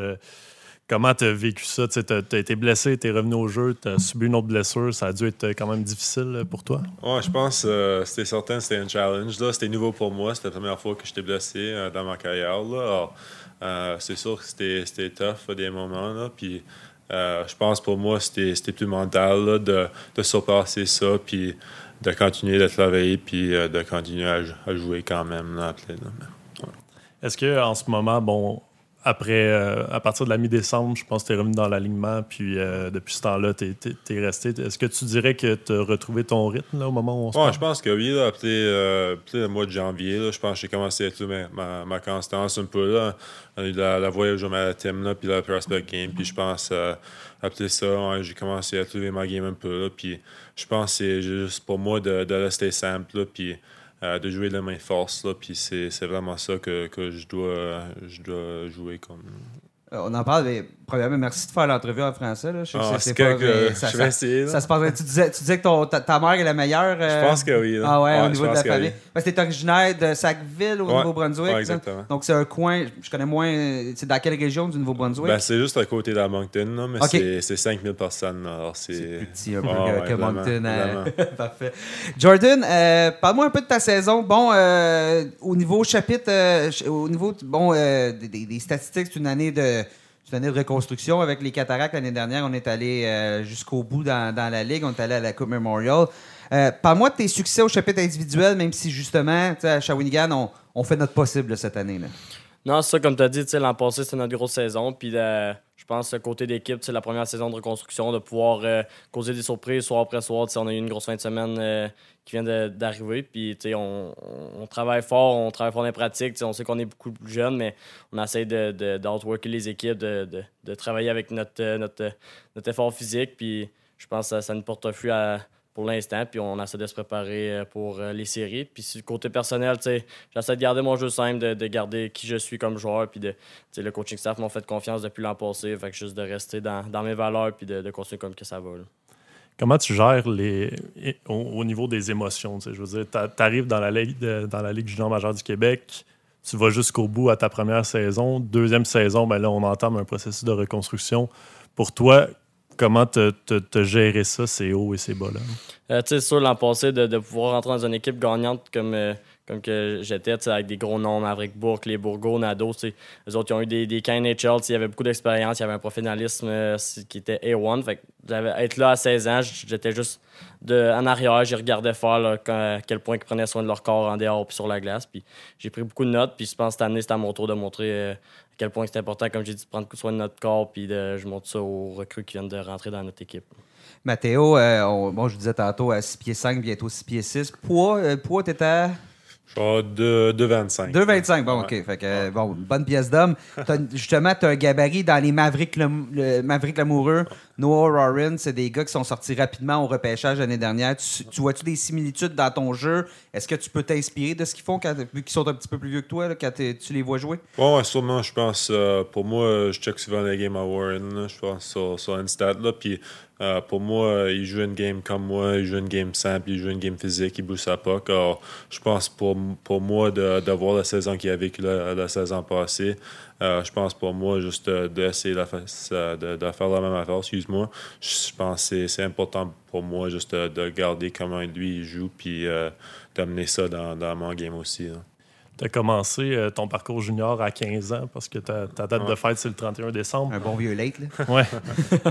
Euh, comment tu as vécu ça? Tu as, été blessé, tu es revenu au jeu, tu as subi une autre blessure. Ça a dû être quand même difficile pour toi? Ouais, je pense que c'était certain, c'était un challenge. C'était nouveau pour moi. C'était la première fois que j'étais blessé dans ma carrière. c'est sûr que c'était tough à des moments. Là, puis, je pense pour moi, c'était plus mental de, de surpasser ça. Puis, de continuer de travailler puis euh, de continuer à, jouer quand même. Est-ce qu'en ce moment, bon, après, euh, à partir de la mi-décembre, je pense que tu es revenu dans l'alignement, puis euh, depuis ce temps-là, tu es, resté. Est-ce que tu dirais que tu as retrouvé ton rythme là, au moment où on se ouais, Je pense que oui. Après, le mois de janvier, là, je pense que j'ai commencé à trouver ma, ma, constance un peu. Là. La, la voyage au Maritime, là, puis le prospect game, puis je pense après ça, j'ai commencé à trouver ma game un peu. Là, puis je pense que c'est juste pour moi de, de rester simple, là, puis euh, de jouer de main force. Là, puis c'est, vraiment ça que, que je, dois, je dois jouer comme. Euh, on en parle, mais premièrement, merci de faire l'entrevue en français. Là. Je sais ah, c'est pas, que ça, je vais essayer. Ça, se passe. Tu disais, tu disais que ton, ta, mère est la meilleure. Euh... Je pense que oui. Ah ouais, au niveau de la famille. Parce que tu es originaire de Sackville au Nouveau-Brunswick. Ouais, exactement. Donc c'est un coin, je connais moins. C'est dans quelle région du Nouveau-Brunswick? Ben, C'est juste à côté de Moncton, là, mais okay. c'est 5000 personnes. Alors c'est plus petit un peu que, Moncton. Euh, parfait. Jordan, euh, parle-moi un peu de ta saison. Bon, euh, au niveau chapitre, au niveau bon, des, des statistiques, c'est une année de c'est une année de reconstruction avec les cataractes l'année dernière. On est allé euh, jusqu'au bout dans, la ligue. On est allé à la Coupe Memorial. Euh, Parle-moi de tes succès au chapitre individuel, même si justement, à Shawinigan, on, on, fait notre possible cette année. Là. Non, ça, comme tu as dit, l'an passé, c'était notre grosse saison. Puis euh, je pense, côté d'équipe, c'est la première saison de reconstruction, de pouvoir euh, causer des surprises soir après soir. On a eu une grosse fin de semaine qui vient d'arriver. Puis, on, on, travaille fort, on travaille fort dans les pratiques. On sait qu'on est beaucoup plus jeune, mais on essaie d'outworker de, les équipes, de, de, travailler avec notre, notre, notre effort physique. Puis, je pense que ça, ça nous porte fruit pour l'instant. Puis, on essaie de se préparer euh, pour euh, les séries. Puis, côté personnel, j'essaie de garder mon jeu simple, de, garder qui je suis comme joueur. Puis, de, le coaching staff m'a fait confiance depuis l'an passé. Fait que juste de rester dans, mes valeurs puis de, continuer comme que ça va. Comment tu gères les au, niveau des émotions? Je veux dire, tu arrives dans la Ligue dans la Ligue junior majeure du Québec, tu vas jusqu'au bout à ta première saison. Deuxième saison, ben là, on entame un processus de reconstruction. Pour toi, comment te, te, gérer ça, ces hauts et ces bas-là? Euh, tu sais, sûr, l'an passé, de, pouvoir rentrer dans une équipe gagnante comme, euh, comme que j'étais, avec des gros noms, Maverick Bourque, les Bourgo, Nado, eux autres, ils ont eu des, des cas NHL, il y avait beaucoup d'expérience, il y avait un professionnalisme euh, qui était A1. Fait être là à 16 ans, j'étais juste en arrière, j'ai regardé faire à quel point ils prenaient soin de leur corps en dehors puis sur la glace. Puis j'ai pris beaucoup de notes, puis je pense que cette année, c'était à mon tour de montrer euh, à quel point c'est important, comme j'ai dit, de prendre soin de notre corps, puis je montre ça aux recrues qui viennent de rentrer dans notre équipe. Mathéo, euh, bon, je disais tantôt à 6 pieds 5, bientôt 6 pieds 6. Poids, poids t'étais 2,25. 2,25, bon, OK. Fait que, bon, bonne pièce d'homme. Justement, tu as un gabarit dans les Mavericks, le, Maverick Lamoureux. Noah Warren, c'est des gars qui sont sortis rapidement au repêchage l'année dernière. Tu, vois-tu des similitudes dans ton jeu? Est-ce que tu peux t'inspirer de ce qu'ils font, quand, vu qu'ils sont un petit peu plus vieux que toi, quand tu les vois jouer? Oui, sûrement. Je pense, euh, pour moi, je check souvent les games à Warren, je pense, sur, sur Instat. Là, puis euh, pour moi, il joue une game comme moi, il joue une game simple, il joue une game physique, il bouge sa puck. Alors, je pense pour, pour moi de, voir la saison qu'il a vécue la, saison passée, euh, je pense pour moi juste d'essayer de, de, de, faire la même affaire, excuse-moi. Je pense que c'est important pour moi juste de, garder comment lui il joue puis euh, d'amener ça dans, dans mon game aussi. Tu as commencé euh, ton parcours junior à 15 ans parce que ta, date de fête, c'est le 31 décembre. Un bon vieux late, là. Ouais.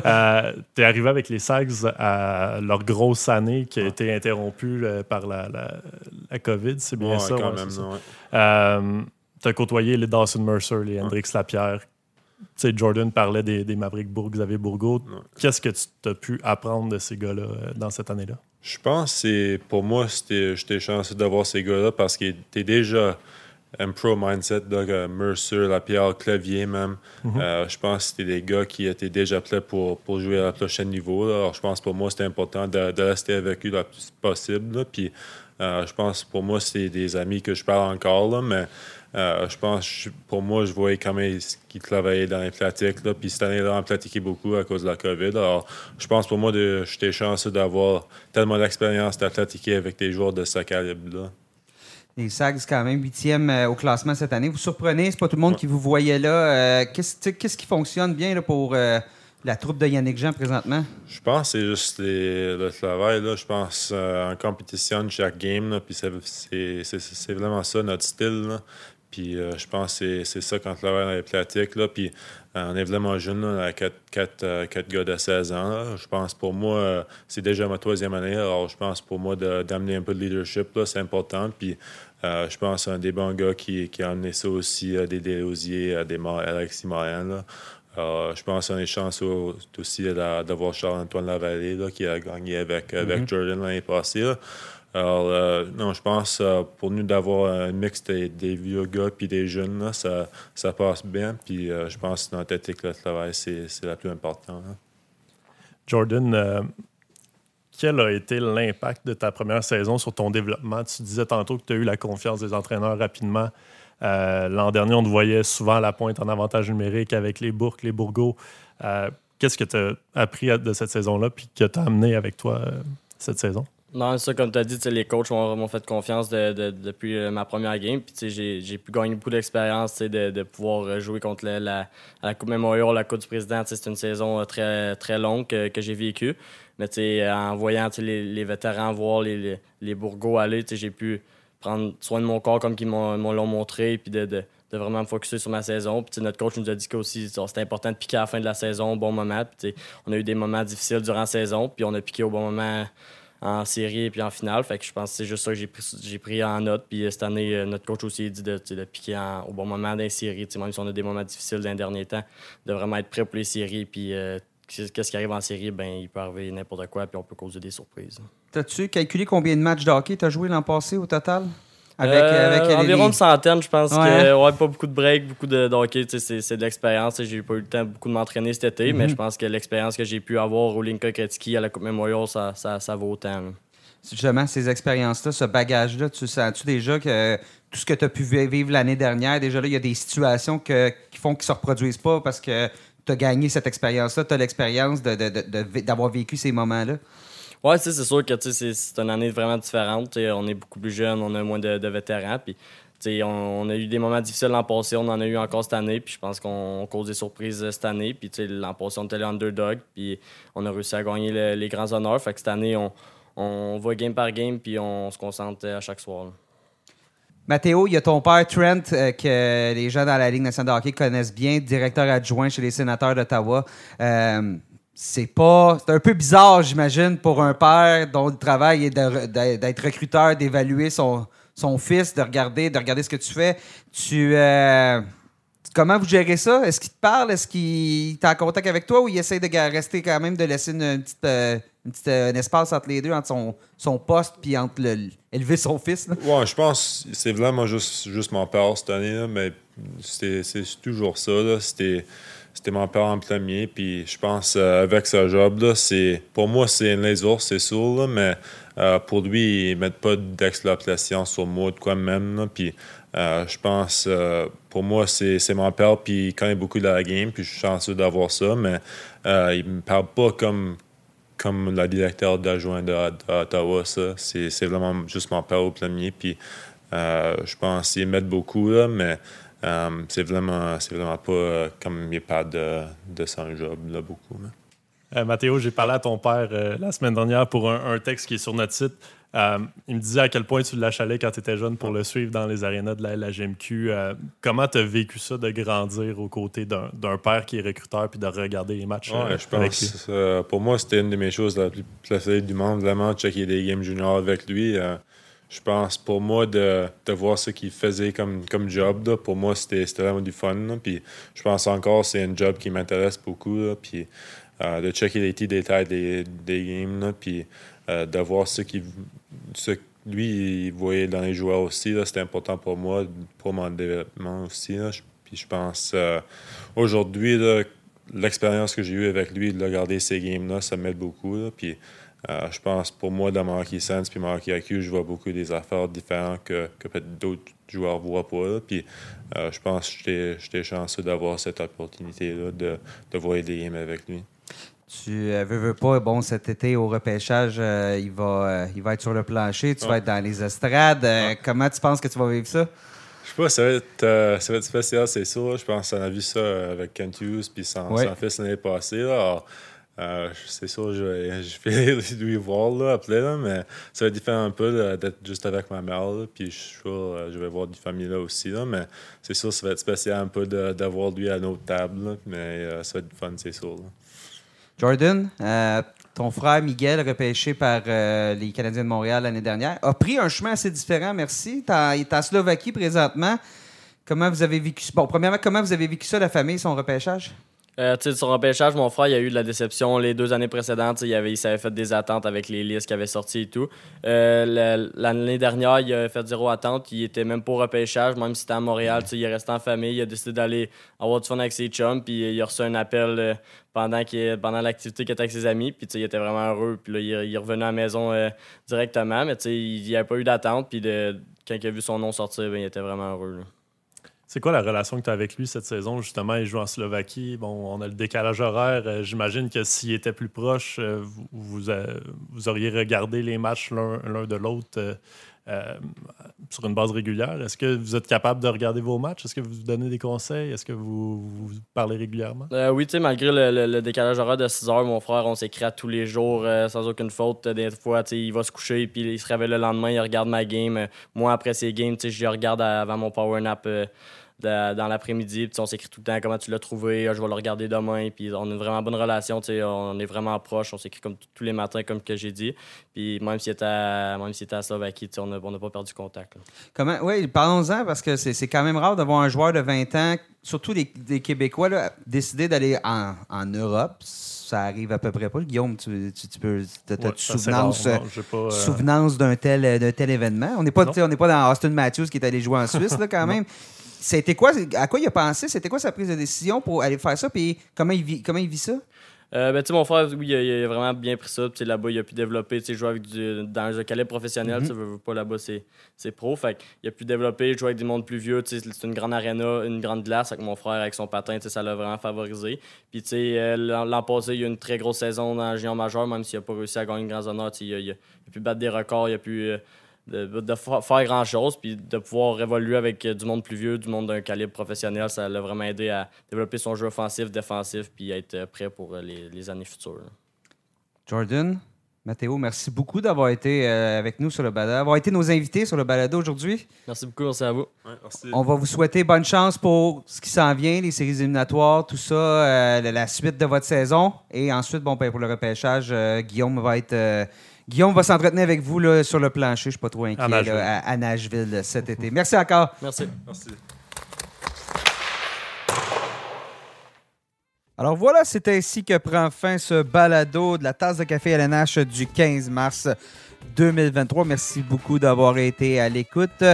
euh, tu es arrivé avec les Sags à leur grosse année qui a été interrompue euh, par la, la, COVID, c'est bien ça? Quand même, euh, tu as côtoyé les Dawson Mercer, les Hendrix Lapierre. Tu sais, Jordan parlait des, des Maverick Bourg, Xavier Bourgault. Qu'est-ce que tu as pu apprendre de ces gars-là dans cette année-là? Je pense que pour moi, j'étais chanceux d'avoir ces gars-là parce qu'ils étaient déjà un pro mindset, donc euh, Mercer, Lapierre, Clavier même. Mhm. Euh, je pense que c'était des gars qui étaient déjà prêts pour, pour jouer à la prochain niveau. Alors je pense pour moi c'était important de, de, rester avec eux le plus possible. Puis euh, je pense pour moi c'est des amis que je parle encore, là, mais euh, je pense, pour moi, je voyais quand même qu'il travaillait dans les pratiques. Là, puis cette année-là, on pratiquait beaucoup à cause de la COVID. Alors, je pense pour moi, j'étais chanceux d'avoir tellement d'expérience de pratiquer avec des joueurs de ce calibre-là. Les Sags, quand même, huitième au classement cette année. Vous surprenez, c'est pas tout le monde qui vous voyait là. Qu'est-ce qui fonctionne bien là, pour la troupe de Yannick Jean présentement? Je pense que c'est juste le travail. Là. Je pense euh, en compétition chaque game. puis c'est vraiment ça notre style. Puis euh, je pense que c'est ça quand travaille dans les pratiques. Là. Puis euh, on est vraiment jeune, à 4, 4, gars de 16 ans. Je pense pour moi, c'est déjà ma troisième année. Alors je pense pour moi d'amener un peu de leadership, c'est important. Puis je pense à un des bons gars qui, qui a amené ça aussi, à des Desosiers, à des Alexis Morin. Euh, je pense qu'on est chanceux aussi d'avoir Charles-Antoine Lavallée là, qui a gagné avec, avec mm-hmm. Jordan l'année passée. Alors, euh, non, je pense euh, pour nous d'avoir un mix des, vieux gars puis des jeunes, ça, ça passe bien. Puis je pense que notre éthique de travail, c'est la plus importante. Jordan, quel a été l'impact de ta première saison sur ton développement? Tu disais tantôt que tu as eu la confiance des entraîneurs rapidement. Euh, l'an dernier, on te voyait souvent à la pointe en avantage numérique avec les Bourques, les Bourgots. Euh, qu'est-ce que tu as appris de cette saison-là puis que tu as amené avec toi euh, cette saison? Non, ça, comme tu as dit, les coachs m'ont fait confiance depuis ma première game. Puis j'ai pu gagner beaucoup d'expérience de, de, pouvoir jouer contre la, Coupe Memorial, la Coupe du Président. C'est une saison très, très longue que, j'ai vécue. Mais en voyant les, vétérans voir les, les, aller, j'ai pu prendre soin de mon corps comme ils m'ont montré, puis de, vraiment me focuser sur ma saison. Puis notre coach nous a dit que c'était important de piquer à la fin de la saison au bon moment. On a eu des moments difficiles durant la saison, puis on a piqué au bon moment en série et puis en finale. Fait que je pense que c'est juste ça que j'ai pris, pris en note. Puis cette année, euh, notre coach aussi a dit de, de piquer au bon moment dans les séries. Même si on a des moments difficiles dans les derniers temps, de vraiment être prêt pour les séries. Puis euh, qu'est-ce qui arrive en série, ben, il peut arriver n'importe quoi, puis on peut causer des surprises. T'as-tu calculé combien de matchs de hockey t'as joué l'an passé au total? Avec, euh, environ une centaine, je pense que ouais, pas beaucoup de breaks, beaucoup de, hockey, c'est de l'expérience. J'ai pas eu le temps beaucoup de m'entraîner cet été, mais mhm. je pense que l'expérience que j'ai pu avoir au Linka Kretzky à la Coupe Memorial, ça, ça, ça vaut autant. Justement, ces expériences-là, ce bagage-là, tu sens-tu déjà que tout ce que tu as pu vivre l'année dernière, déjà là, il y a des situations que, qui font qu'ils ne se reproduisent pas parce que tu as gagné cette expérience-là, tu as l'expérience d'avoir vécu ces moments-là? Oui, c'est sûr que c'est une année vraiment différente. on est beaucoup plus jeune, on a moins de, vétérans. On, a eu des moments difficiles l'an passé, on en a eu encore cette année. Je pense qu'on cause des surprises euh, cette année. Puis l'an passé, on était les underdog. On a réussi à gagner les grands honneurs. Fait que cette année, on, on va game par game. Puis on se concentre à chaque soir. Mathéo, il y a ton père Trent, euh, que les gens dans la Ligue nationale de hockey connaissent bien, directeur adjoint chez les sénateurs d'Ottawa. Euh, c'est pas. C'est un peu bizarre, j'imagine, pour un père dont le travail est d'être recruteur, d'évaluer son, son fils, de regarder, de regarder ce que tu fais. Tu. Euh, comment vous gérez ça? Est-ce qu'il te parle? Est-ce qu'il est en contact avec toi ou il essaie de rester quand même, de laisser une, petite, un, espace entre les deux, entre son, son poste puis entre le, élever son fils? Ouais, je pense c'est vraiment juste, juste mon père cette année, mais c'est toujours ça. C'était c'était mon père en premier. Puis je pense euh, avec ce job-là, c'est pour moi, c'est les ours, c'est sûr, mais euh, pour lui, il ne met pas d'exploitation sur moi de quoi même. Puis euh, je pense, pour moi, c'est mon père, puis il connaît beaucoup de la game, puis je suis chanceux d'avoir ça, mais il ne me parle pas comme, comme la directeur d'adjoint d'Ottawa, ça. C'est vraiment juste mon père au premier, puis je pense qu'il met beaucoup, là, mais euh, c'est vraiment, vraiment pas euh, comme il parle de, de son job, là, beaucoup. Euh, Mathéo, j'ai parlé à ton père la semaine dernière pour un, texte qui est sur notre site. il me disait à quel point tu l'achalais quand tu étais jeune pour le suivre dans les arénas de la, GMQ. comment tu as vécu ça de grandir aux côtés d'un père qui est recruteur puis de regarder les matchs je pense, Pour moi, c'était une de mes choses la plus préférées du monde, vraiment, checker des games juniors avec lui je pense, pour moi, de, de voir ce qu'il faisait comme, comme job, pour moi, c'était vraiment du fun. Puis je pense encore c'est un job qui m'intéresse beaucoup. puis euh, de checker les petits détails des, des games, puis euh, de voir ce qu'il lui voyait dans les joueurs aussi. C'était important pour moi, pour mon développement aussi. Puis je pense, euh, aujourd'hui, l'expérience que j'ai eue avec lui, de regarder ces games-là, ça m'aide beaucoup. Puis euh, je pense pour moi, dans hockey sense puis hockey IQ, je vois beaucoup des affaires différentes que, que peut-être d'autres joueurs ne voient pas. Puis euh, je pense que j'étais chanceux d'avoir cette opportunité-là de, de voir des games avec lui. Tu euh, veux, veux pas, bon, cet été au repêchage, il, va, il va être sur le plancher, tu vas être dans les estrades. Comment tu penses que tu vas vivre ça? Je sais pas, ça va être, euh, ça va être spécial, c'est sûr. Je pense qu'on a vu ça avec Kent Hughes puis son, Ouais. son fils l'année passée. Là. Alors, euh, c'est sûr, je vais, je vais lui voir là, après, là, mais ça va être différent un peu d'être juste avec ma mère. puis je suis sûr, euh, je vais voir du famille là aussi. Là, mais c'est sûr, ça va être spécial un peu d'avoir lui à notre table. mais euh, ça va être fun, c'est sûr. Jordan, ton frère Miguel, repêché par les Canadiens de Montréal l'année dernière, a pris un chemin assez différent, merci. Il est en Slovaquie présentement. Comment vous avez vécu Bon, premièrement, comment vous avez vécu ça, la famille, son repêchage? Euh, sur repêchage, mon frère, il a eu de la déception les deux années précédentes. Il, avait, il s'avait fait des attentes avec les listes qui avaient sorti et tout. Euh, la- L'année dernière, il a fait zéro attente. Il était même pas au repêchage, même si c'était à Montréal. Il est resté en famille. Il a décidé d'aller avoir du fun avec ses chums. Puis il a reçu un appel euh, pendant, qu'il- pendant l'activité qu'il était avec ses amis. Puis il était vraiment heureux. Puis là, il, revenu à la maison euh, directement. Mais il n'y avait pas eu d'attente. Puis de- quand il a vu son nom sortir, ben, il était vraiment heureux. C'est quoi la relation que tu as avec lui cette saison? Justement, il joue en Slovaquie. Bon, on a le décalage horaire. Euh, J'imagine que s'il était plus proche, euh, euh, vous auriez regardé les matchs l'un de l'autre euh, sur une base régulière. Est-ce que vous êtes capable de regarder vos matchs? Est-ce que vous donnez des conseils? Est-ce que vous, vous parlez régulièrement? Euh, oui, tu sais, malgré le, décalage horaire de 6 heures, mon frère, on s'écrit tous les jours euh, sans aucune faute. Des fois, tu sais, il va se coucher, puis il se réveille le lendemain, il regarde ma game. Moi, après ces games, tu sais, je regarde avant mon power nap de- dans l'après-midi. Puis on s'écrit tout le temps comment tu l'as trouvé, Ah, je vais le regarder demain. Puis on a une vraiment bonne relation, tu sais, on est vraiment proches. On s'écrit comme tous les matins, comme que j'ai dit. Puis même s'il était à, même s'il était à Slovaquie, tu sais, on n'a on n'a pas perdu contact. là. Comment Oui, parlons-en parce que c'est c'est quand même rare d'avoir un joueur de 20 ans, surtout les, des Québécois, là, décider d'aller en, en Europe. Ça arrive à peu près pas. Guillaume, tu, tu, tu peux. T'as Ouais, tu souvenance, rare. Non, euh, souvenance d'un tel, d'un tel événement? On n'est pas, Non. tu sais, on n'est pas dans Austin Matthews qui est allé jouer en Suisse, là, quand même. C'était quoi, à quoi il a pensé? C'était quoi sa prise de décision pour aller faire ça? Puis comment il vit, comment il vit ça? Euh, ben, tu sais, mon frère, oui, il a, il a vraiment bien pris ça. Là-bas, il a pu développer, jouer avec du, dans un calibre professionnel. Veux- veux pas là-bas, c'est, c'est pro. Fait qu'il a pu développer, jouer avec des mondes plus vieux. Tu sais, c'est une grande arena, une grande glace. Avec mon frère, avec son patin, tu sais, ça l'a vraiment favorisé. Puis, tu sais, euh, l'an, passé, il y a eu une très grosse saison dans le géant majeur, même s'il n'a pas réussi à gagner une grande honneur. Il a, il a- il a pu battre des records, il a pu. euh, de, de fa- faire grand chose, puis de pouvoir évoluer avec euh, du monde plus vieux, du monde d'un calibre professionnel, ça l'a vraiment aidé à développer son jeu offensif, défensif, puis être euh, prêt pour euh, les, les années futures. Jordan, Mathéo, merci beaucoup d'avoir été avec nous sur le balado, d'avoir été nos invités sur le balado aujourd'hui. Merci beaucoup, merci à vous. merci. On va vous souhaiter bonne chance pour ce qui s'en vient, les séries éliminatoires, tout ça, euh, la, la suite de votre saison. Et ensuite, bon, ben, pour le repêchage, euh, Guillaume va être. euh, Guillaume va s'entretenir avec vous là, sur le plancher. Je ne suis pas trop inquiet À Nashville. là, à, à Nashville cet été. Merci encore. Merci. merci. Alors voilà, c'est ainsi que prend fin ce balado de la tasse de café LNH du 15 mars 2023. Merci beaucoup d'avoir été à l'écoute.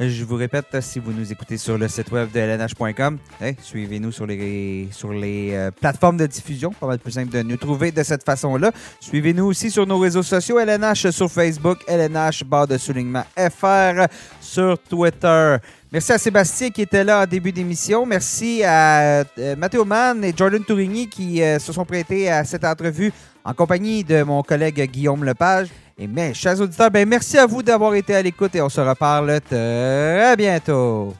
Je vous répète, si vous nous écoutez sur le site web de lnh.com, suivez-nous sur les, sur les euh, plateformes de diffusion. Pas mal plus simple de nous trouver de cette façon-là. Suivez-nous aussi sur nos réseaux sociaux, LNH sur Facebook, LNH barre de soulignement FR sur Twitter. Merci à Sébastien qui était là en début d'émission. Merci à euh, Mathéo Mann et Jordan Tourigny qui euh, se sont prêtés à cette entrevue en compagnie de mon collègue Guillaume Lepage. Et mes chers auditeurs, ben merci à vous d'avoir été à l'écoute et on se reparle très bientôt.